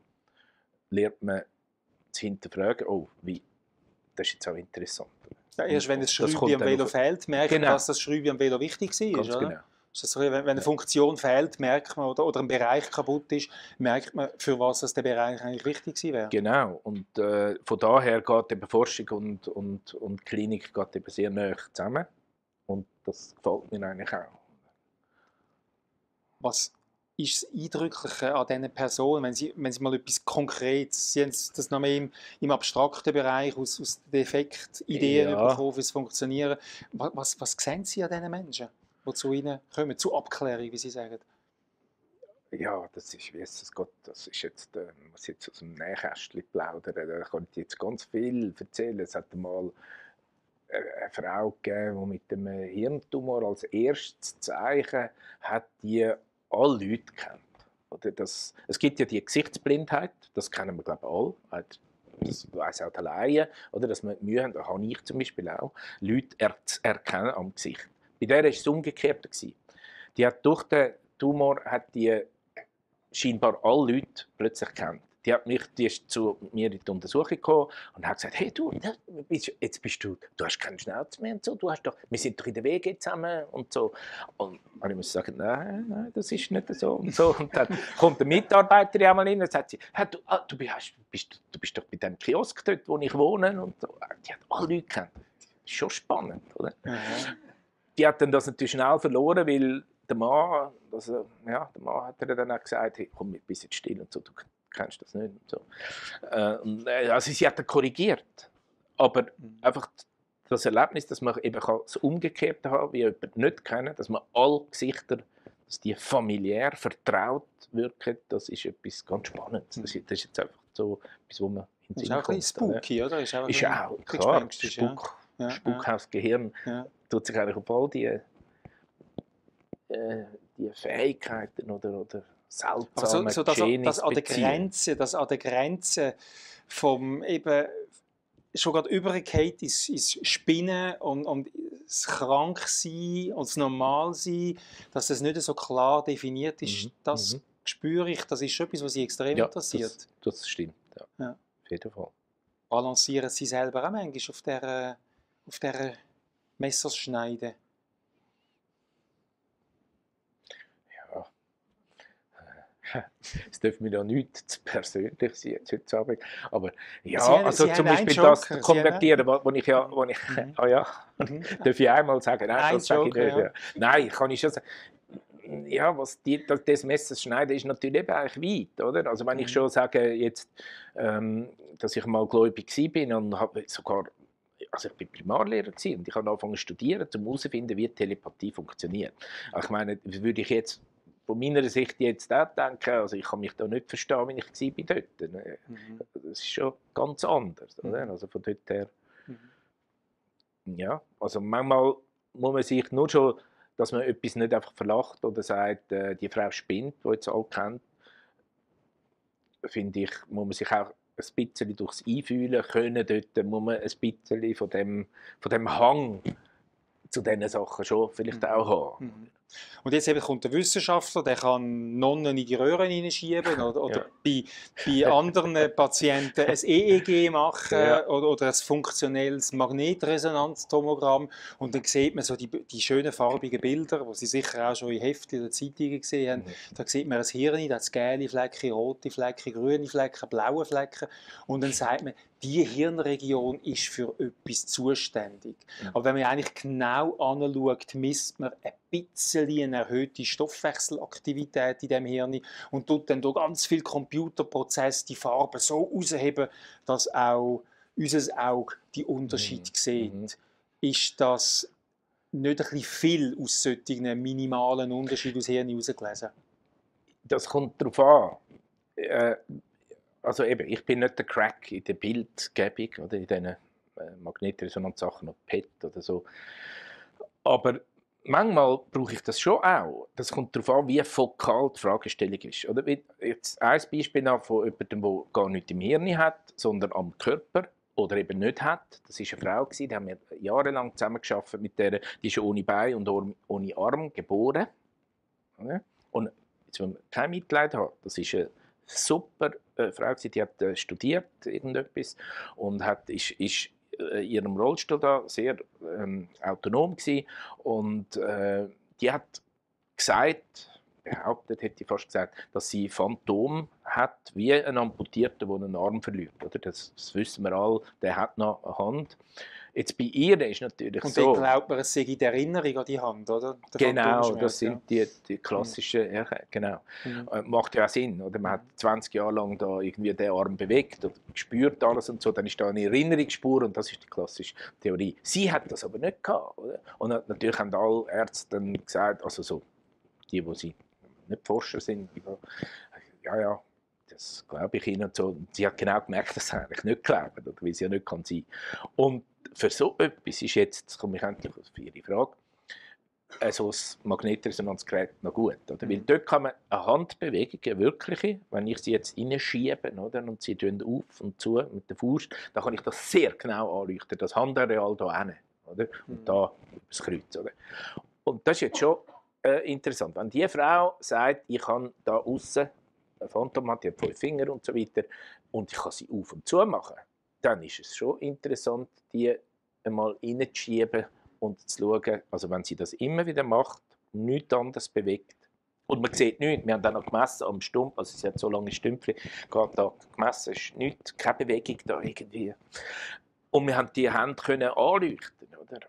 lernt man zu hinterfragen, oh, wie, das ist jetzt auch interessant. Ja, erst wenn das Schräubchen am Velo fehlt, merkt Genau. man, dass das Schräubchen am Velo wichtig war. Ganz oder? genau. So, wenn, wenn eine Funktion fehlt, merkt man, oder, oder ein Bereich kaputt ist, merkt man, für was das der Bereich eigentlich wichtig gewesen wäre. Genau. Und äh, von daher geht eben Forschung und, und, und Klinik geht eben sehr nah zusammen. Und das gefällt mir eigentlich auch. Was ist das Eindrückliche an diesen Personen, wenn Sie, wenn Sie mal etwas Konkretes, Sie haben das noch mehr im, im abstrakten Bereich aus, aus Defektideen Ja. bekommen, wie es funktionieren. Was, was, was sehen Sie an diesen Menschen, die zu Ihnen kommen, zur Abklärung, wie Sie sagen? Ja, das ist, wie es Gott, das ist jetzt, äh, muss jetzt aus dem Nähkästchen plaudern, da kann ich jetzt ganz viel erzählen. Es hat mal äh, eine Frau gegeben, die mit dem Hirntumor als erstes Zeichen hat die alle Leute kennt. Oder das, es gibt ja die Gesichtsblindheit, das kennen wir glaube ich alle. Das weiß auch der Laie, oder, dass man Mühe das habe ich zum Beispiel auch, Leute er erkennen am Gesicht. Bei der war es umgekehrt. Die hat durch den Tumor hat die scheinbar alle Leute plötzlich kennt. Die, hat mich, die ist zu mir in die Untersuchung gekommen und hat gesagt, hey du, ne, jetzt bist du, du hast keinen Schnauz mehr und so, du hast doch, wir sind doch in der WG zusammen und so. Und ich muss sagen, nein, nein, das ist nicht so und so. Und dann kommt eine Mitarbeiterin einmal rein und sagt sie, hey, du, ah, du, bist, bist, du bist doch bei dem Kiosk dort, wo ich wohne und so. Die hat alle Leute kennt. Das ist schon spannend, oder? Die hat dann das natürlich schnell verloren, weil der Mann, also, ja, der Mann hat ihr dann auch gesagt, hey, komm, bist jetzt still und so, du kennst das nicht. Und so. Äh, äh, also sie hat dann korrigiert, aber einfach das Erlebnis, dass man eben kann das Umgekehrte haben, wie jemand nicht kennen, dass man alle Gesichter, dass die familiär vertraut wirken, das ist etwas ganz Spannendes. Das ist, das ist jetzt einfach so etwas, wo man in Das ist auch ein bisschen spooky, oder? Ist auch, ein Ist bisschen- auch, ein bisschen klar. Spuk, Ja, ja. Spukhausgehirn Ja. Tut sich eigentlich auf all die, äh, die Fähigkeiten oder, oder seltsame Aber so, dass, dass an der. Grenze, dass an der Grenze vom eben schon gerade übergeht ins, ins Spinnen und, und das Kranksein und das Normalsein, dass das nicht so klar definiert ist, Mhm, das mhm. spüre ich, das ist schon etwas, was Sie extrem ja, interessiert. Das, das stimmt, ja. Ja. Auf jeden Fall. Balancieren Sie selber auch manchmal auf dieser, auf dieser Messerschneide? Ja. Es dürfen mir ja nicht zu persönlich sein jetzt heute Abend. Aber ja, Sie also zum Beispiel das konvertieren, wo, wo ich ja, wo ich, Mhm. ah ja, Mhm. darf ich einmal sagen? Nein, Ein das sage ich nicht. ja. Nein, kann ich schon sagen. Ja, was die, das, das Messer schneiden ist natürlich eben eigentlich weit, oder? Also wenn ich Mhm. schon sage, jetzt, ähm, dass ich mal gläubig bin und habe sogar, also ich bin Primarlehrer und ich habe angefangen zu studieren, um herauszufinden, wie Telepathie funktioniert. Also ich meine, würde ich jetzt von meiner Sicht jetzt auch denken, also ich kann mich da nicht verstehen, wie ich bei dort. Mhm. Das ist schon ganz anders, oder? Mhm. Also von dort her. Mhm. Ja, also manchmal muss man sich nur schon, dass man etwas nicht einfach verlacht oder sagt, äh, die Frau spinnt, die jetzt alle kennt, finde ich, muss man sich auch ein bisschen durchs Einfühlen können. Dort muss man ein bisschen von dem, von dem Hang zu diesen Sachen schon vielleicht Mhm. auch haben. Mhm. Und jetzt eben kommt der Wissenschaftler, der kann Nonnen in die Röhren hineinschieben oder, oder Ja. bei, bei anderen Patienten ein EEG machen Ja. oder, oder ein funktionelles Magnetresonanztomogramm und dann sieht man so die, die schönen farbigen Bilder, die Sie sicher auch schon in Heften oder Zeitungen gesehen haben. Mhm. Da sieht man ein Hirn, da hat es gelbe Flecken, rote Flecken, grüne Flecken, blaue Flecken und dann sagt man, die Hirnregion ist für etwas zuständig. Mhm. Aber wenn man eigentlich genau anschaut, misst man ein bisschen eine erhöhte Stoffwechselaktivität in dem Hirn und tut dann durch ganz viel Computerprozess die Farben so herausheben, dass auch unser Auge die Unterschied Mhm. sieht. Mhm. Ist das nicht ein bisschen viel aus solchen minimalen Unterschieden aus Hirn herausgelesen? Das kommt darauf an. Äh, also eben, ich bin nicht der Crack in der Bildgebung oder in diesen äh, Magnetresonanzsachen oder PET oder so. Aber manchmal brauche ich das schon auch. Das kommt darauf an, wie fokal die Fragestellung ist. Oder? Jetzt ein Beispiel noch von jemandem, der gar nichts im Hirn hat, sondern am Körper oder eben nicht hat. Das war eine Frau, gewesen, die haben wir jahrelang zusammengearbeitet mit der, die ist ohne Bein und ohne- Arm geboren. Und jetzt, wenn man kein Mitleid hat, das ist eine super äh, Frau, gewesen, die hat äh, studiert irgendetwas und hat, ist, ist ihrem Rollstuhl da sehr ähm, autonom gewesen. und äh, die hat gesagt, behauptet, hätte ich fast gesagt, dass sie Phantom hat, wie ein Amputierter, der einen Arm verliert. Oder? Das, das wissen wir alle, der hat noch eine Hand. Jetzt bei ihr ist natürlich Und so... dann glaubt man, es sei die Erinnerung an die Hand, oder? Der Genau, das sind die, die klassischen, ja, genau. Mhm. Äh, macht ja auch Sinn, oder? Man hat 20 Jahre lang da irgendwie den Arm bewegt und gespürt alles und so, dann ist da eine Erinnerungsspur und das ist die klassische Theorie. Sie hat das aber nicht gehabt, oder? Und na- natürlich haben alle Ärzte dann gesagt, also so, die, wo sie nicht Forscher sind, die, ja, ja, das glaube ich ihnen und so. Und sie hat genau gemerkt, dass sie eigentlich nicht glauben, oder? weil sie ja nicht kann sein. Und für so etwas ist jetzt, jetzt komme ich endlich auf Ihre Frage, äh, so ein Magnetresonanzgerät noch gut. Oder? Weil Mhm. dort kann man eine Handbewegung, eine wirkliche, wenn ich sie jetzt reinschiebe oder, und sie tun auf und zu mit der Faust, dann kann ich das sehr genau anleuchten, das Handareal hier hinten, oder? Und Mhm. da das Kreuz. Oder? Und das ist jetzt schon äh, interessant. Wenn die Frau sagt, ich kann da außen ein Phantom hat, die hat fünf Finger und so weiter, und ich kann sie auf und zu machen, dann ist es schon interessant, die einmal reinzuschieben und zu schauen, also wenn sie das immer wieder macht, nichts anderes bewegt, und man sieht nichts, wir haben dann noch gemessen am Stumpf, also sie hat so lange Stümpfe gehabt, da gemessen ist nichts, keine Bewegung da irgendwie. Und wir haben die Hände können anleuchten, oder?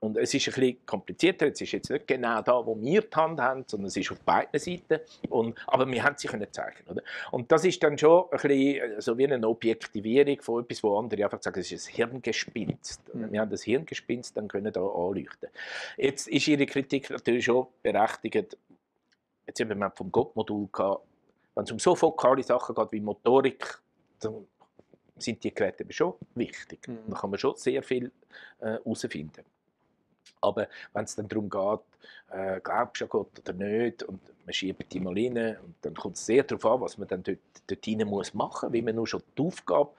Und es ist ein bisschen komplizierter. Es ist jetzt nicht genau da, wo wir die Hand haben, sondern es ist auf beiden Seiten. Und, aber wir haben sie können zeigen, oder? Und das ist dann schon ein bisschen so wie eine Objektivierung von etwas, wo andere einfach sagen, es ist ein Hirngespinst. Mhm. Wir haben das Hirngespinst dann können da anleuchten. Jetzt ist Ihre Kritik natürlich schon berechtigt. Jetzt haben wir vom Gott-Modul gehabt, wenn es um so fokale Sachen geht wie Motorik, dann sind die Geräte schon wichtig. Mhm. Da kann man schon sehr viel äh, herausfinden. Aber wenn es dann darum geht, äh, glaubst du an Gott oder nicht, und man schiebt die mal rein, und dann kommt es sehr darauf an, was man dann dort, dort rein muss machen, wie man nur schon die Aufgabe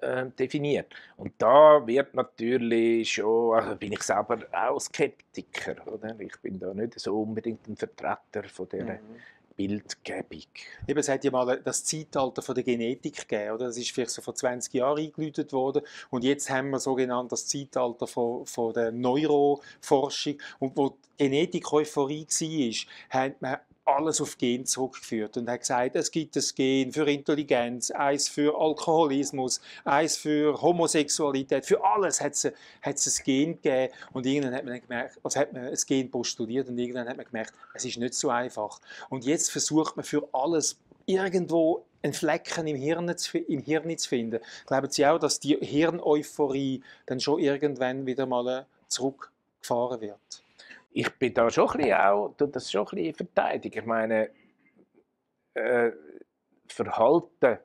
äh, definiert. Und da wird natürlich schon, also bin ich selber auch Skeptiker, oder? Ich bin da nicht so unbedingt ein Vertreter von dieser Mhm. Bildgebung. Eben, es hat ja mal das Zeitalter von der Genetik gegeben, oder? Das ist vielleicht so vor 20 Jahren eingeläutet worden. Und jetzt haben wir sogenannt das Zeitalter von, von der Neuroforschung. Und wo die Genetik Euphorie war, hat man alles auf Gen zurückgeführt und hat gesagt, es gibt ein Gen für Intelligenz, eins für Alkoholismus, eins für Homosexualität, für alles hat es, ein Gen gegeben und irgendwann hat man, gemerkt, also hat man ein Gen postuliert und irgendwann hat man gemerkt, es ist nicht so einfach. Und jetzt versucht man für alles irgendwo einen Flecken im Hirn, zu, im Hirn zu finden. Glauben Sie auch, dass die Hirneuphorie dann schon irgendwann wieder mal zurückgefahren wird? Ich bin da schon ein bisschen auch, das schon ein bisschen verteidigen. Ich meine, äh, Verhalten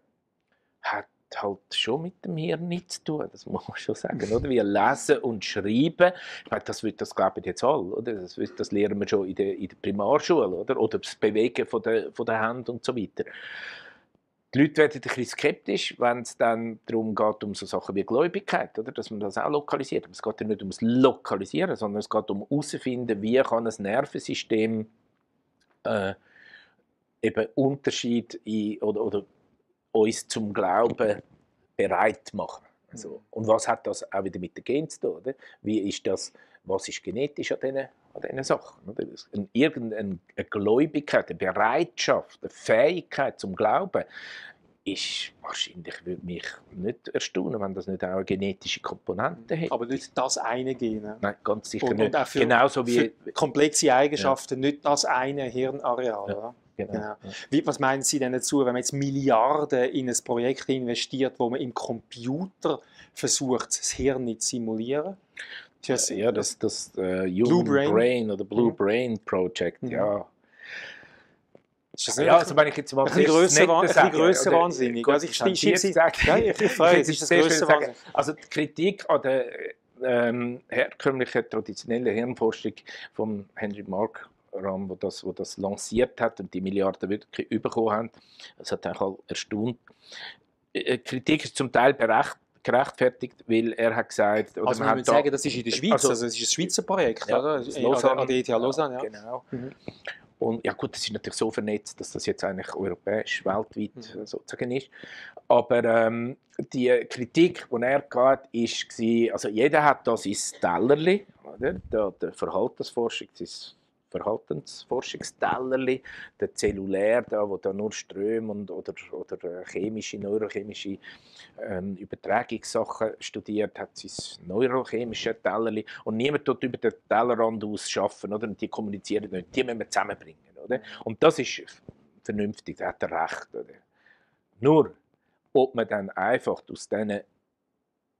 hat halt schon mit dem Hirn nichts zu tun, das muss man schon sagen, oder? Wie lesen und schreiben, ich meine, das, das glauben jetzt alle, oder? Das, das lernen wir schon in der, in der Primarschule, oder? Oder das Bewegen von der, von der Hand und so weiter. Die Leute werden ein bisschen skeptisch, wenn es dann darum geht, um so Sachen wie Gläubigkeit, oder? dass man das auch lokalisiert. Aber es geht ja nicht ums Lokalisieren, sondern es geht um herauszufinden, wie kann ein Nervensystem äh, eben Unterschied in, oder, oder uns zum Glauben bereit machen. Also, und was hat das auch wieder mit den Gen zu tun? Oder? Wie ist das, was ist genetisch an diesen, an diesen Sachen? Oder? Irgendeine Gläubigkeit, eine Bereitschaft, eine Fähigkeit zum Glauben ist wahrscheinlich, würde mich nicht erstaunen, wenn das nicht auch eine genetische Komponente hätte. Aber nicht das eine Gen. Nein, ganz sicher Und, nicht. und auch für, Genauso wie... für komplexe Eigenschaften, nicht das eine Hirnareal. Ja. Genau. Genau. Wie, was meinen Sie denn dazu, wenn man jetzt Milliarden in ein Projekt investiert, wo man im Computer versucht, das Hirn nicht zu simulieren? Das, Ja, das, das äh, Human Brain. Brain. oder Blue Mhm. Brain Project, Mhm. ja. Ja, also wenn ich jetzt mal ein grösser, grösser oder- wahnsinnig. Also ich gesagt. Ja, ich- ich freue mich, das grösste sagen. Also die Kritik an der ähm, herkömmlichen, traditionellen Hirnforschung von Henry Markram, wo das, wo das lanciert hat und die Milliarden wirklich bekommen haben, das hat auch erstaunt. Äh, Kritik ist zum Teil berecht, gerechtfertigt, weil er hat gesagt, oder Also man hat muss da- sagen, das ist in der Schweiz, Also- also, es ist ein Schweizer Projekt, Ja, oder? Lausanne. An der ETH Lausanne, ja. Genau. Mhm. Und ja gut, das ist natürlich so vernetzt, dass das jetzt eigentlich europäisch, weltweit Mhm. sozusagen ist. Aber ähm, die Kritik, die er gab, ist also jeder hat da sein Tellerli, oder? Der, der Verhaltensforschung, sein Verhaltensforschungstellerli, der Zellulär, da, wo da nur Ströme und, oder, oder äh, chemische, neurochemische ähm, Übertragungssachen studiert, hat sein neurochemische Tellerli und niemand tut über den Tellerrand aus schaffen, oder? Und die kommunizieren nicht, die müssen wir zusammenbringen, oder? Und das ist vernünftig, da hat er recht, oder? Nur, ob man dann einfach aus diesen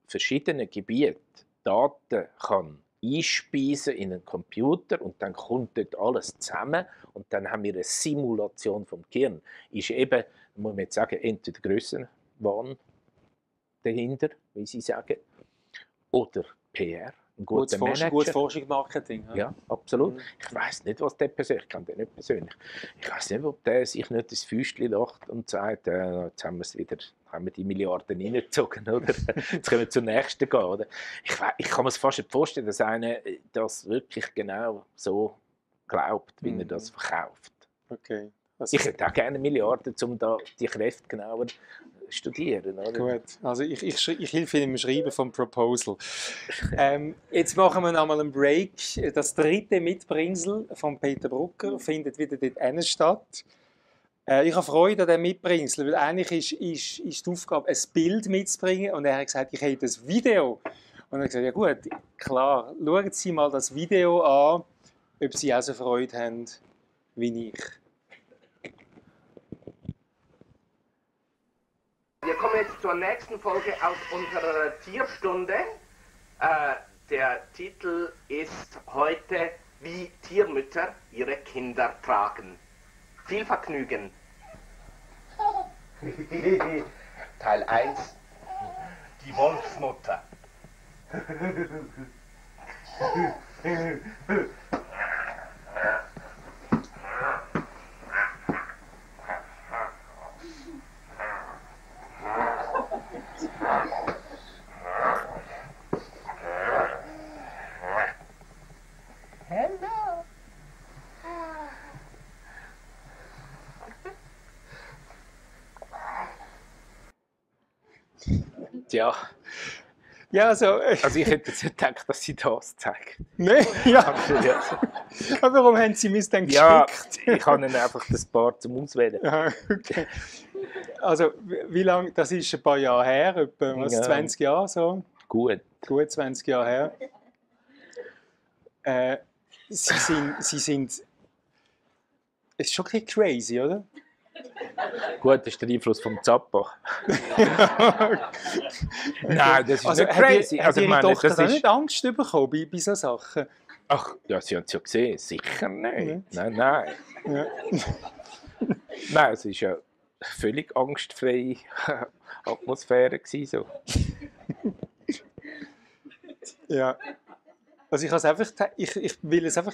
verschiedenen Gebieten Daten kann einspeisen in einen Computer und dann kommt dort alles zusammen und dann haben wir eine Simulation vom Gehirn. Ist eben, muss man jetzt sagen, entweder Grössenwahn dahinter, wie Sie sagen, oder PR, ein Gutes guter Forschung, Manager. gutes Forschung, Marketing. Ja, absolut. Mhm. Ich weiß nicht, was der persönlich, ich kenne den nicht persönlich. Ich weiß nicht, ob der sich nicht das Füßchen lacht und sagt, äh, jetzt haben wir es wieder, haben wir die Milliarden reingezogen, oder? Jetzt können wir zur nächsten gehen, oder? Ich, ich kann mir es fast nicht vorstellen, dass einer das wirklich genau so glaubt, wie er Mhm. das verkauft. Okay. Also, Ich hätte auch gerne Milliarden, um da die Kräfte genauer zu studieren, oder? Gut, also ich, ich, ich helfe Ihnen im Schreiben vom Proposal. ähm, jetzt machen wir nochmal einen Break. Das dritte Mitbringsel von Peter Brucker findet wieder dort statt. Äh, ich habe Freude an diesem Mitbringsel, weil eigentlich ist, ist, ist die Aufgabe, ein Bild mitzubringen und er hat gesagt, ich hätte ein Video. Und er hat gesagt, ja gut, klar, schauen Sie mal das Video an, ob Sie auch so Freude haben wie ich. Wir kommen jetzt zur nächsten Folge aus unserer Tierstunde. Äh, der Titel ist heute Wie Tiermütter ihre Kinder tragen. Viel Vergnügen. Teil 1 Die Wolfsmutter. Ja, Ja, also, äh, Also ich hätte jetzt nicht gedacht, dass sie das zeigt. nein, ja. Ja, Aber warum haben Sie mir dann ja geschickt? ich habe ihnen einfach das Paar zum Auswählen. Ja, okay. Also, wie lange, das ist ein paar Jahre her, etwa was, Ja. 20 Jahre so, Gut. gut 20 Jahre her. Äh, Sie sind, Sie sind, es ist schon ein bisschen crazy, oder? Gut, das ist der Einfluss vom Zappa. Nein, das ist Also, nicht hat crazy. Hat Also, ich Ihre meine, Tochter das ist, nicht Angst bekommen bei, bei solchen Sachen? ach, ja, sie haben es ja gesehen. Sicher nicht. Mhm. Nein, nein. Ja. Nein, es war ja eine völlig angstfreie Atmosphäre. Gewesen, so. Ja. Also ich, einfach, ich, ich will es einfach...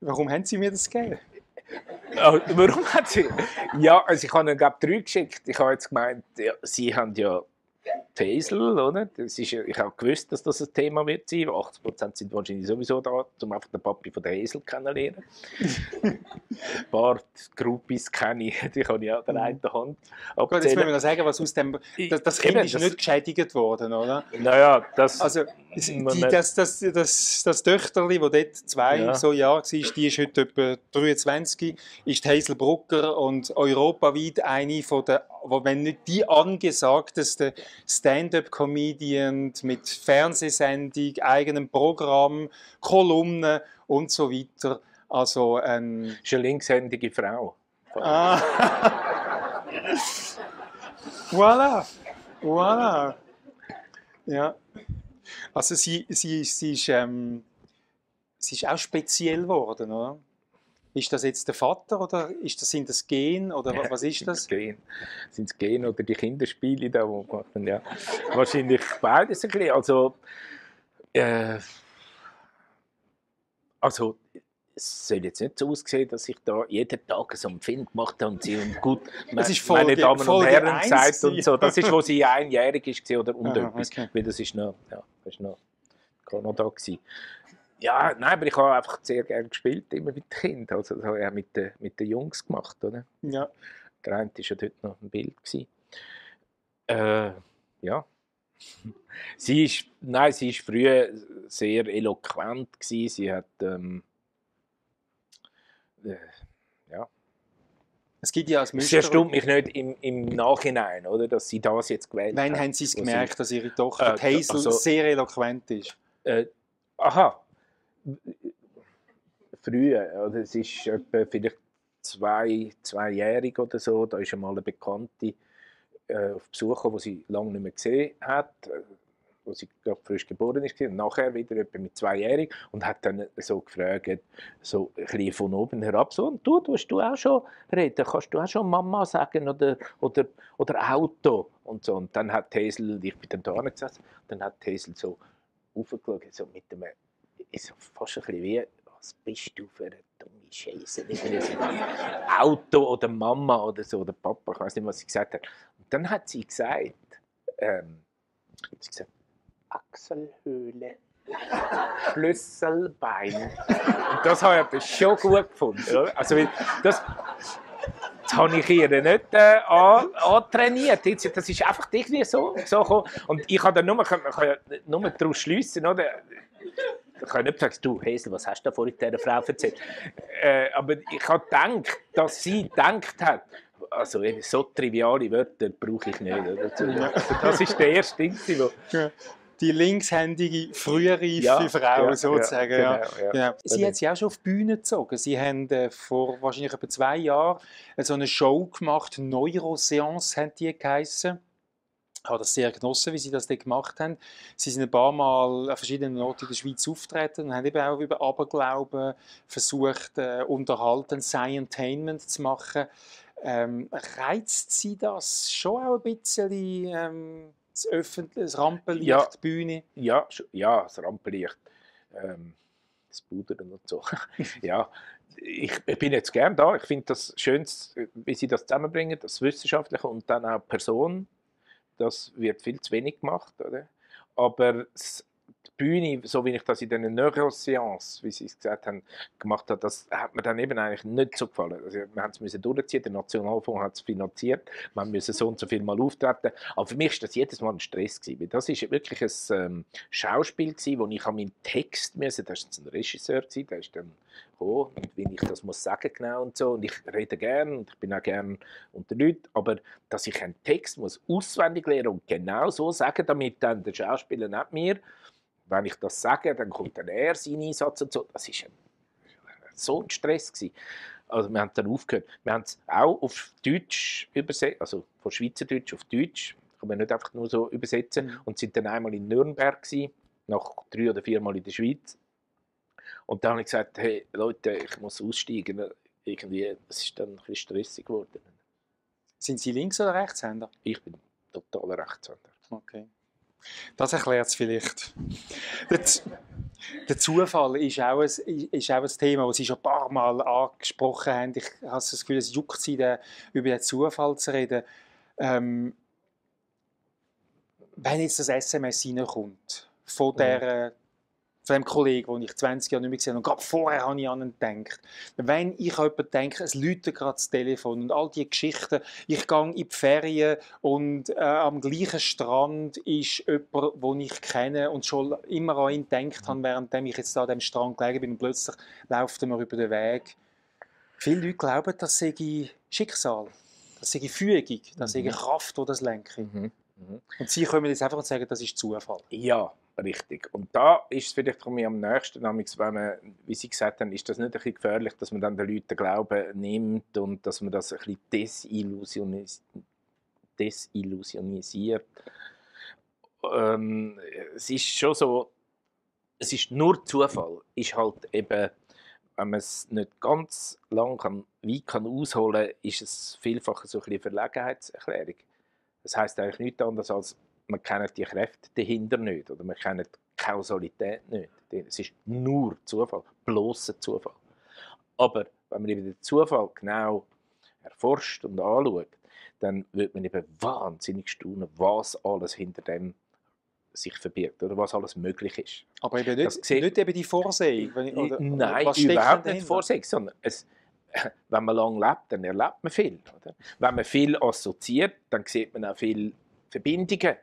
Warum haben Sie mir das gegeben? Ah, warum hat sie. Ja, also ich habe ihnen glaube drei geschickt. Ich habe jetzt gemeint, ja, sie haben ja Tesel, oder? Das ist, ich habe gewusst, dass das ein Thema wird sein. 80% sind wahrscheinlich sowieso da, um einfach den Papi von der Esel kennenzulernen. ein paar Groupies kenne ich, die kann ich an der einen Hand Gut, jetzt müssen abzählen. wir noch sagen, was aus dem... Das, das Kind ist nicht geschädigt worden, oder? Naja, das. Also, die, das, das, das, das Töchterli, das dort zwei Ja. so Jahre war, die ist heute etwa 23, ist Hazel Brucker und europaweit eine von der, wenn nicht die angesagtesten Stand-up-Comedian mit Fernsehsendung, eigenem Programm, Kolumnen und so weiter. Also ein... ist eine linkshändige Frau. Ah. voilà. Voilà. Ja. Also sie, sie, sie, ist, ähm, sie ist auch speziell geworden, oder? Ist das jetzt der Vater oder ist das, sind das Gen oder wa- was ist das? Gen. Sind es Gen oder die Kinderspiele da, wo gemacht werden? Ja. Wahrscheinlich beides ein bisschen. Also, äh, also, es soll jetzt nicht so aussehen, dass ich da jeden Tag so einen Film gemacht habe und sie und gut, Das ist meine Folge- Damen und Herren eins sagt und so. Das ist, wo sie einjährig ist oder und Aha, etwas. okay. Weil das ist noch, ja, das ist noch Kanada gewesen. Ja, nein, aber ich habe einfach sehr gerne gespielt, immer mit Kindern. Also das habe ich auch mit den, mit den Jungs gemacht, oder? Ja. Der eine war ja dort noch ein Bild. Gewesen. Äh, ja. Sie ist, nein, sie ist früher sehr eloquent. Gewesen. Sie hat, ähm, äh, ja. Es gibt ja als Es Muster. erstaunt mich nicht im, im Nachhinein, oder, dass sie das jetzt gewählt Wann hat. haben Sie es gemerkt, dass Ihre Tochter Äh, Hazel also- sehr eloquent ist? Äh, aha. Früher, oder? es ist etwa vielleicht zwei, zweijährig oder so, da ist einmal eine Bekannte äh, auf Besuch die sie lange nicht mehr gesehen hat, wo sie gerade frisch geboren ist und nachher wieder etwa mit zweijährig und hat dann so gefragt, so ein bisschen von oben herab, so, und du, tust du auch schon reden, kannst du auch schon Mama sagen oder, oder, oder Auto und so. Und dann hat Hazel, ich bin dann da gesessen, dann hat Hazel so aufgeschaut, so mit dem, ist fast ein bisschen wie, was bist du für eine dumme Scheiße? Auto oder Mama oder so, oder Papa, ich weiß nicht, was sie gesagt hat. Und dann hat sie gesagt, ähm, sie gesagt, Achselhöhle. Schlüsselbein. Und das habe ich schon gut gefunden. Oder? Also, das, das habe ich ihr nicht äh, an- antrainiert. Das ist einfach irgendwie so, so gekommen. Und ich kann dann nur, man kann ja nur daraus schliessen, oder? Ich kann nicht sagen, du, Hesel, was hast du da vorhin dieser Frau erzählt? Äh, aber ich habe gedacht, dass sie gedacht hat, also eben so triviale Wörter brauche ich nicht. Oder? Das ist der erste Ding, wo, Die linkshändige, frühreife Ja, Frau, ja, sozusagen. ja, Ja, genau, ja. Genau. Sie hat sie auch schon auf die Bühne gezogen. Sie haben äh, vor wahrscheinlich etwa zwei Jahren so eine Show gemacht, Neuroseance hat die geheissen. Ich habe das sehr genossen, wie sie das dort gemacht haben. Sie sind ein paar Mal an verschiedenen Orten in der Schweiz auftreten und haben eben auch über Aberglauben versucht, äh, unterhalten, Scientainment zu machen. Ähm, reizt Sie das schon auch ein bisschen, ähm, das öffentliche, das Rampenlicht, Ja. die Bühne? Ja, ja, das Rampenlicht, ähm, das Pudern und so. ja, ich, ich bin jetzt gern da. Ich finde das schön, wie sie das zusammenbringen, das Wissenschaftliche und dann auch Person. Das wird viel zu wenig gemacht, oder? Aber das, Bühne, so wie ich das in den Neuroscience, wie Sie es gesagt haben, gemacht habe, das hat mir dann eben eigentlich nicht so gefallen. Also, wir haben es müssen durchziehen, der Nationalfonds hat es finanziert, wir müssen so und so viel Mal auftreten. Aber für mich war das jedes Mal ein Stress gewesen, das ist wirklich ein ähm, Schauspiel gewesen, wo ich an meinen Text müssen, das war ein Regisseur gewesen, der ist dann gekommen, wie ich das muss sagen genau und so und ich rede gern und ich bin auch gern unter Leuten, aber dass ich einen Text muss auswendig lernen und genau so sagen, damit dann der Schauspieler nicht mir wenn ich das sage, dann kommt dann er seinen Einsatz und so. Das war so ein Stress. Gewesen. Also wir haben dann aufgehört. Wir haben es auch auf Deutsch übersetzt, also von Schweizerdeutsch auf Deutsch. Kann man nicht einfach nur so übersetzen. Mhm. Und sind dann einmal in Nürnberg gewesen, nach drei oder vier Mal in der Schweiz. Und dann habe ich gesagt, hey Leute, ich muss aussteigen. Irgendwie, es ist dann ein bisschen stressig geworden. Sind Sie Links- oder Rechtshänder? Ich bin totaler Rechtshänder. Okay. Das erklärt es vielleicht. Der, Zufall ist auch, ein, ist auch ein Thema, das Sie schon ein paar Mal angesprochen haben. Ich habe das Gefühl, es juckt Sie, über den Zufall zu reden. Ähm, wenn jetzt das SMS reinkommt, von der von dem Kollegen, den ich 20 Jahre nicht mehr gesehen habe. Und gerade vorher habe ich an ihn gedacht. Wenn ich an jemanden denke, es läutet gerade das Telefon und all diese Geschichten. Ich gehe in die Ferien und äh, am gleichen Strand ist jemand, den ich kenne und schon immer an ihn gedacht habe, während ich jetzt da an dem Strand gelegen bin und plötzlich läuft er mir über den Weg. Viele Leute glauben, das sei Schicksal, das sei Fügung, das sei mhm. Kraft, die das lenkt. Mhm. Mhm. Und Sie können jetzt einfach sagen, das ist Zufall. Ja, richtig. Und da ist es vielleicht für mich am nächsten, wenn man, wie Sie gesagt haben, ist das nicht ein bisschen gefährlich, dass man dann den Leuten Glauben nimmt und dass man das ein bisschen desillusionis desillusionisiert. Ähm, es ist schon so, es ist nur Zufall, ist halt eben, wenn man es nicht ganz lang kann, wie kann ausholen, ist es vielfach so ein bisschen Verlegenheitserklärung. Das heißt eigentlich nichts anderes als, man kennt die Kräfte dahinter nicht oder man kennt die Kausalität nicht. Es ist nur Zufall, bloßer Zufall. Aber wenn man eben den Zufall genau erforscht und anschaut, dann wird man eben wahnsinnig staunen, was alles hinter dem sich verbirgt oder was alles möglich ist. Aber eben nicht, sieht, nicht eben die Vorsehung? Oder, nein, was überhaupt nicht Vorsehung, sondern es, wenn man lange lebt, dann erlebt man viel. Oder? Wenn man viel assoziiert, dann sieht man auch viele Verbindungen.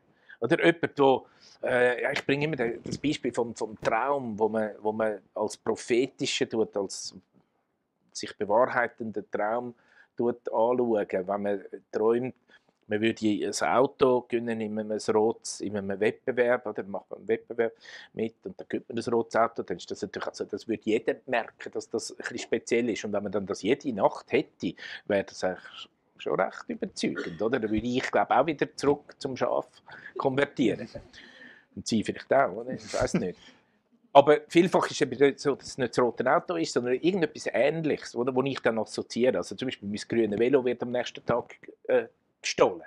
Oder jemand, wo, äh, ich bringe immer das Beispiel vom, vom Traum, wo man, wo man als prophetische tut, als sich bewahrheitenden Traum tut anschauen, wenn man träumt, man würde ein Auto gewinnen in einem, rotes, in einem Wettbewerb, oder macht man einen Wettbewerb mit und dann gewinnt man ein rotes Auto, dann ist das natürlich, also das würde jeder merken, dass das ein speziell ist. Und wenn man dann das jede Nacht hätte, wäre das eigentlich schon recht überzeugend, oder? Dann würde ich, glaube auch wieder zurück zum Schaf konvertieren. Und sie vielleicht auch, oder? Ich weiß nicht. Aber vielfach ist es so, dass es nicht das rote Auto ist, sondern irgendetwas Ähnliches, oder, wo ich dann assoziiere. Also zum Beispiel mein grünes Velo wird am nächsten Tag äh, gestohlen.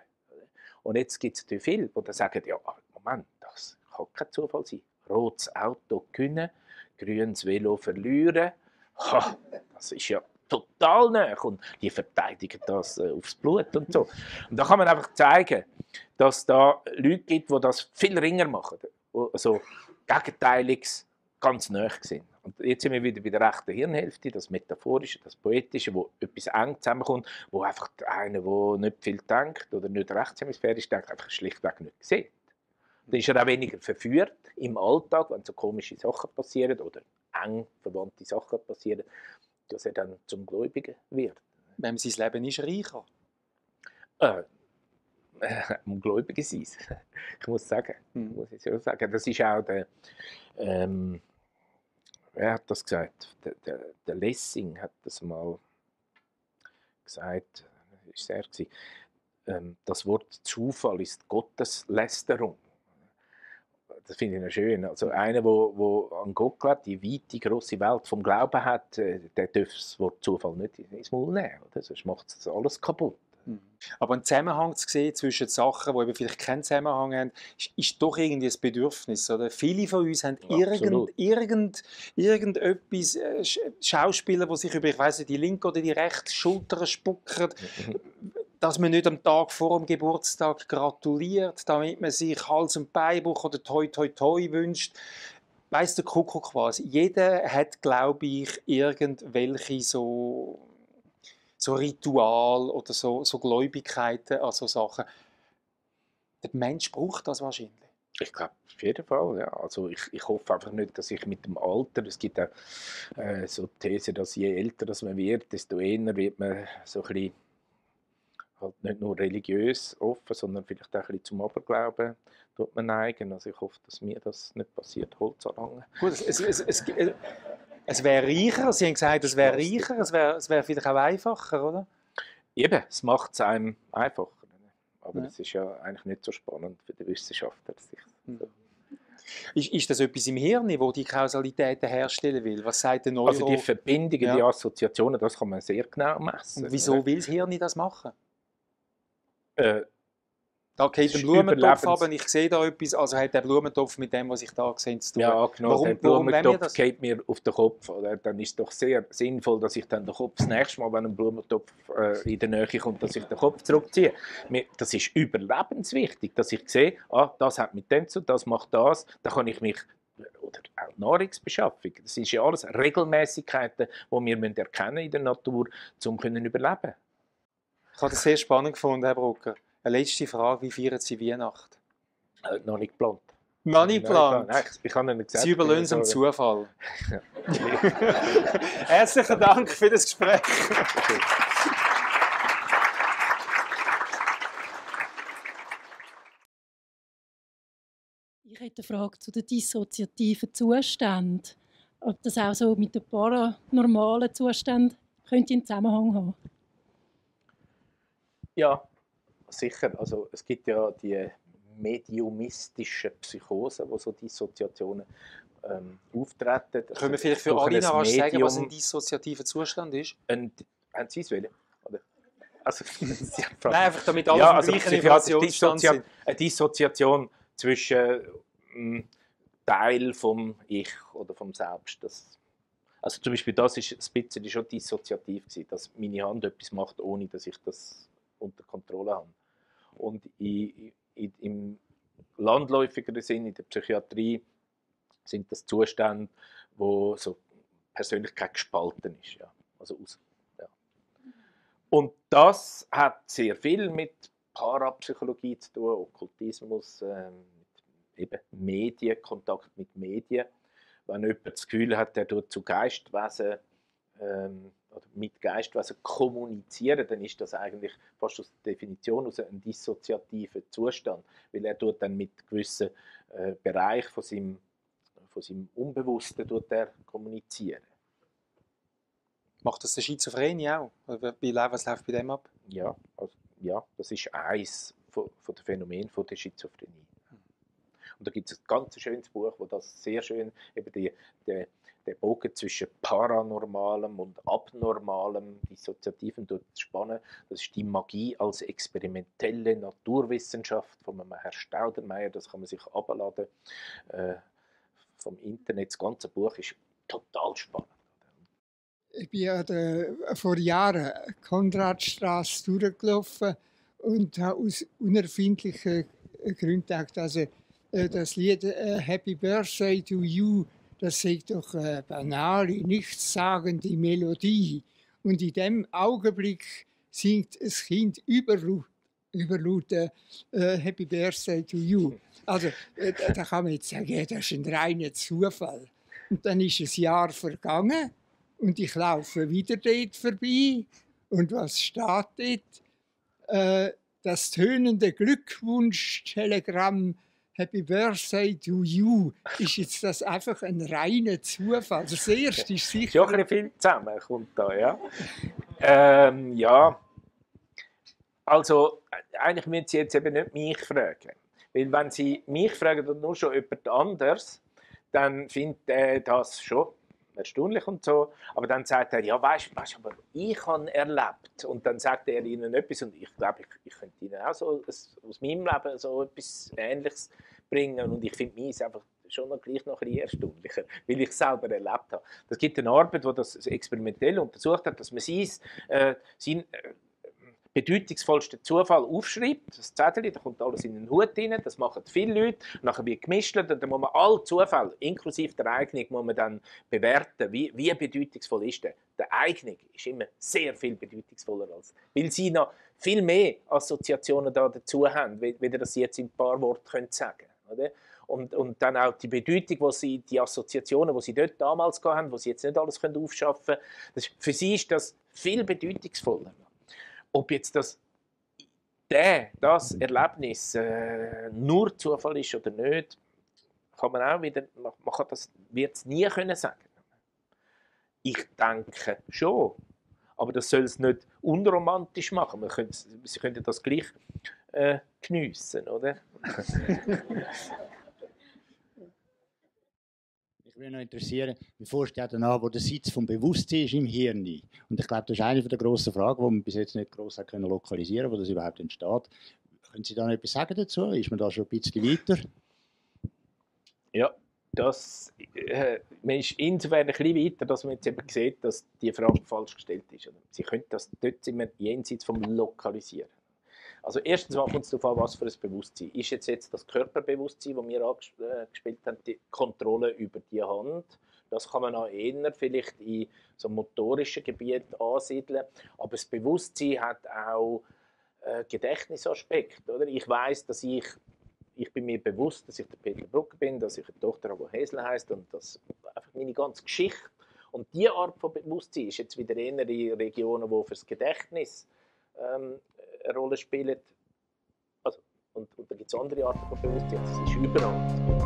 Und jetzt gibt es natürlich viele, die dann sagen, ja, Moment, das kann kein Zufall sein. Rotes Auto gewinnen, grünes Velo verlieren. Ha, das ist ja total nah. Und die verteidigen das äh, aufs Blut und so. Und da kann man einfach zeigen, dass da Leute gibt, die das viel ringer machen. Also Gegenteiliges ganz nah sind. Und jetzt sind wir wieder bei der rechten Hirnhälfte, das Metaphorische, das Poetische, wo etwas eng zusammenkommt, wo einfach einer, der nicht viel denkt oder nicht rechtshemisphärisch denkt, einfach schlichtweg nicht sieht. Dann ist er auch weniger verführt im Alltag, wenn so komische Sachen passieren oder eng verwandte Sachen passieren, dass er dann zum Gläubigen wird. Wenn sein Leben ist reicher? Äh, um Gläubige sein. ich muss sagen, hm. muss ich sagen. Das ist auch der, ähm, wer hat das gesagt? Der, der, der, Lessing hat das mal gesagt, das war er, ähm, das Wort Zufall ist Gotteslästerung. Das finde ich noch schön. Also einer, wo, wo an Gott glaubt, die weite, große Welt vom Glauben hat, äh, der darf das Wort Zufall nicht ins Maul nehmen. Oder? Sonst macht es alles kaputt. Mhm. Aber ein Zusammenhang zu sehen zwischen Sachen, die eben vielleicht keinen Zusammenhang haben, ist, ist doch irgendwie ein Bedürfnis. Oder? Viele von uns haben irgend, irgend, irgendetwas, äh, Schauspieler, die sich über, ich nicht, die linke oder die rechte Schulter spucken, dass man nicht am Tag vor dem Geburtstag gratuliert, damit man sich Hals- und Beinbruch oder Toi Toi Toi wünscht. weiss der Kuckuck was, jeder hat, glaube ich, irgendwelche so, so Ritual oder so, so Gläubigkeiten, also Sachen. Der Mensch braucht das wahrscheinlich. Ich glaube, auf jeden Fall, ja. Also ich, ich hoffe einfach nicht, dass ich mit dem Alter, es gibt auch äh, so die These, dass je älter das man wird, desto eher wird man so ein bisschen halt nicht nur religiös offen, sondern vielleicht auch ein bisschen zum Aberglauben tut man neigen. Also ich hoffe, dass mir das nicht passiert, Holz anlangen. Gut, es, es, es, es, es, wäre reicher, Sie haben gesagt, es wäre reicher, es wäre, es wäre vielleicht auch einfacher, oder? Eben, es macht es einem einfacher. Aber Ja. es ist ja eigentlich nicht so spannend für die Wissenschaftler. sich Mhm. Ist, ist das etwas im Hirn, wo die Kausalitäten herstellen will? Was sagt der Neuro? Also die Verbindungen, Ja. die Assoziationen, das kann man sehr genau messen. Und wieso will das Hirn das machen? Äh, Da geht ist Blumentopf ab und ich sehe da etwas, also hat der Blumentopf mit dem, was ich da sehe, zu tun. ja, genau, Warum- der Blumentopf geht mir auf den Kopf. Oder? Dann ist es doch sehr sinnvoll, dass ich dann den Kopf das nächste Mal, wenn ein Blumentopf äh, in der Nähe kommt, dass ich den Kopf zurückziehe. Das ist überlebenswichtig, dass ich sehe, ah, das hat mit dem zu, tun, das macht das, da kann ich mich oder auch Nahrungsbeschaffung. Das ist ja alles Regelmäßigkeiten, die wir erkennen in der Natur, um können überleben. Ich habe das sehr spannend gefunden, Herr Brucker. Eine letzte Frage, wie feiern Sie Weihnachten? Äh, noch nicht geplant. Noch nicht geplant. Nein, ich, ich habe Ihnen gesagt. Sie überlösen es dem Zufall. Herzlichen Dank für das Gespräch. Ich hätte eine Frage zu den dissoziativen Zuständen. Ob das auch so mit den paranormalen Zuständen könnte einen Zusammenhang haben? Ja, sicher. Also es gibt ja die mediumistischen Psychosen, wo so Dissoziationen ähm, auftreten. Also Können wir vielleicht für alle noch rasch sagen, was ein dissoziativer Zustand ist? ein, haben Sie es wollen? Oder? Also. Nein, einfach damit alle ja, also dem gleichen psychiatrisch Informationsstand Dissoziat- sind. eine Dissoziation zwischen ähm, Teil vom Ich oder vom Selbst. Das, also zum Beispiel das ist ein bisschen schon dissoziativ gewesen, dass meine Hand etwas macht, ohne dass ich das unter Kontrolle habe. Und in, in, im landläufigeren Sinn, in der Psychiatrie, sind das Zustände, wo so Persönlichkeit gespalten ist. Ja. Also aus, ja. Und das hat sehr viel mit Parapsychologie zu tun, Okkultismus, mit eben Medien, Kontakt mit Medien. Wenn jemand das Gefühl hat, er tut zu Geistwesen ähm, oder mit Geistwesen kommunizieren, dann ist das eigentlich fast aus der Definition aus ein dissoziativer Zustand, weil er tut dann mit gewissen äh, Bereich von seinem, von seinem Unbewussten tut er kommunizieren. Macht das der Schizophrenie auch? Oder wie läuft- was läuft bei dem ab? Ja, also, ja, das ist eins von, von den Phänomenen von der Schizophrenie. Und da gibt es ein ganz schönes Buch, wo das sehr schön eben die, die, der Bogen zwischen Paranormalem und Abnormalem, Dissoziativen, dort spannen. Das ist die Magie als experimentelle Naturwissenschaft von Herrn Staudenmeier. Das kann man sich abladen äh, vom Internet. Das ganze Buch ist total spannend. Ich bin ja vor Jahren Konradstraße durchgelaufen und habe aus unerfindlichen Gründen gedacht, also das Lied äh, Happy Birthday to You, das sagt doch äh, banale, nichtssagende Melodie. Und in dem Augenblick singt das Kind überlaut, überlaut äh, Happy Birthday to You. Also äh, da kann man jetzt sagen, das ist ein reiner Zufall. Und dann ist ein Jahr vergangen und ich laufe wieder dort vorbei. Und was steht dort? Äh, das tönende Glückwunsch-Telegramm Happy Birthday to you. Ist jetzt das einfach ein reiner Zufall? Also das erste ist ja sicher. auch ein viel zusammen, kommt da, ja. ähm, ja. Also, eigentlich müssen Sie jetzt eben nicht mich fragen. Weil wenn Sie mich fragen und nur schon jemand anderes, dann findet er das schon erstaunlich und so. Aber dann sagt er, ja, weißt du, aber ich habe erlebt. Und dann sagt er Ihnen etwas und ich glaube, ich, ich könnte Ihnen auch so aus meinem Leben so etwas Ähnliches bringen. Und ich finde meins einfach schon noch gleich noch ein bisschen erstaunlicher, weil ich es selber erlebt habe. Es gibt eine Arbeit, die das experimentell untersucht hat, dass man sein, äh, sein äh, bedeutungsvollsten Zufall aufschreibt, das Zettel, da kommt alles in den Hut rein, das machen viele Leute, nachher wird gemischt und dann muss man alle Zufälle, inklusive der Eignung, muss man dann bewerten, wie, wie bedeutungsvoll ist der. Der Eignung ist immer sehr viel bedeutungsvoller als, weil sie noch viel mehr Assoziationen da dazu haben, wie, wie das jetzt in ein paar Worten können sagen können. Und, und dann auch die Bedeutung, wo sie, die Assoziationen, die sie dort damals haben, wo sie jetzt nicht alles aufschaffen können, für sie ist das viel bedeutungsvoller. Ob jetzt das, der, das Erlebnis äh, nur Zufall ist oder nicht, kann man auch wieder, man, man kann das, wird es nie können sagen. Ich denke schon, aber das soll es nicht unromantisch machen. Man könnte, sie könnten das gleich äh, geniessen, oder? Würde noch interessieren, wie forscht ihr danach, wo der Sitz vom Bewusstsein ist im Hirn? Und ich glaube, das ist eine der grossen Fragen, die man bis jetzt nicht gross können lokalisieren wo das überhaupt entsteht. Können Sie da noch etwas sagen dazu? Ist man da schon ein bisschen weiter? Ja, das, äh, man ist insofern ein bisschen weiter, dass man jetzt eben sieht, dass die Frage falsch gestellt ist. Sie können das dort wir jenseits vom Lokalisieren. Also erstens mal kommt es darauf an, was für ein Bewusstsein. Ist jetzt, jetzt das Körperbewusstsein, das wir angespielt haben, die Kontrolle über die Hand? Das kann man auch eher vielleicht in so motorischen Gebieten ansiedeln. Aber das Bewusstsein hat auch äh, Gedächtnisaspekt. Oder? Ich weiß, dass ich ich bin mir bewusst, dass ich der Peter Brucker bin, dass ich eine Tochter habe, die Hesel heißt und dass einfach meine ganze Geschichte und diese Art von Bewusstsein ist jetzt wieder eher in Regionen, die fürs Gedächtnis ähm, eine Rolle spielen. Also, und, und da gibt es andere Arten von Bewusstsein. Das ist überall.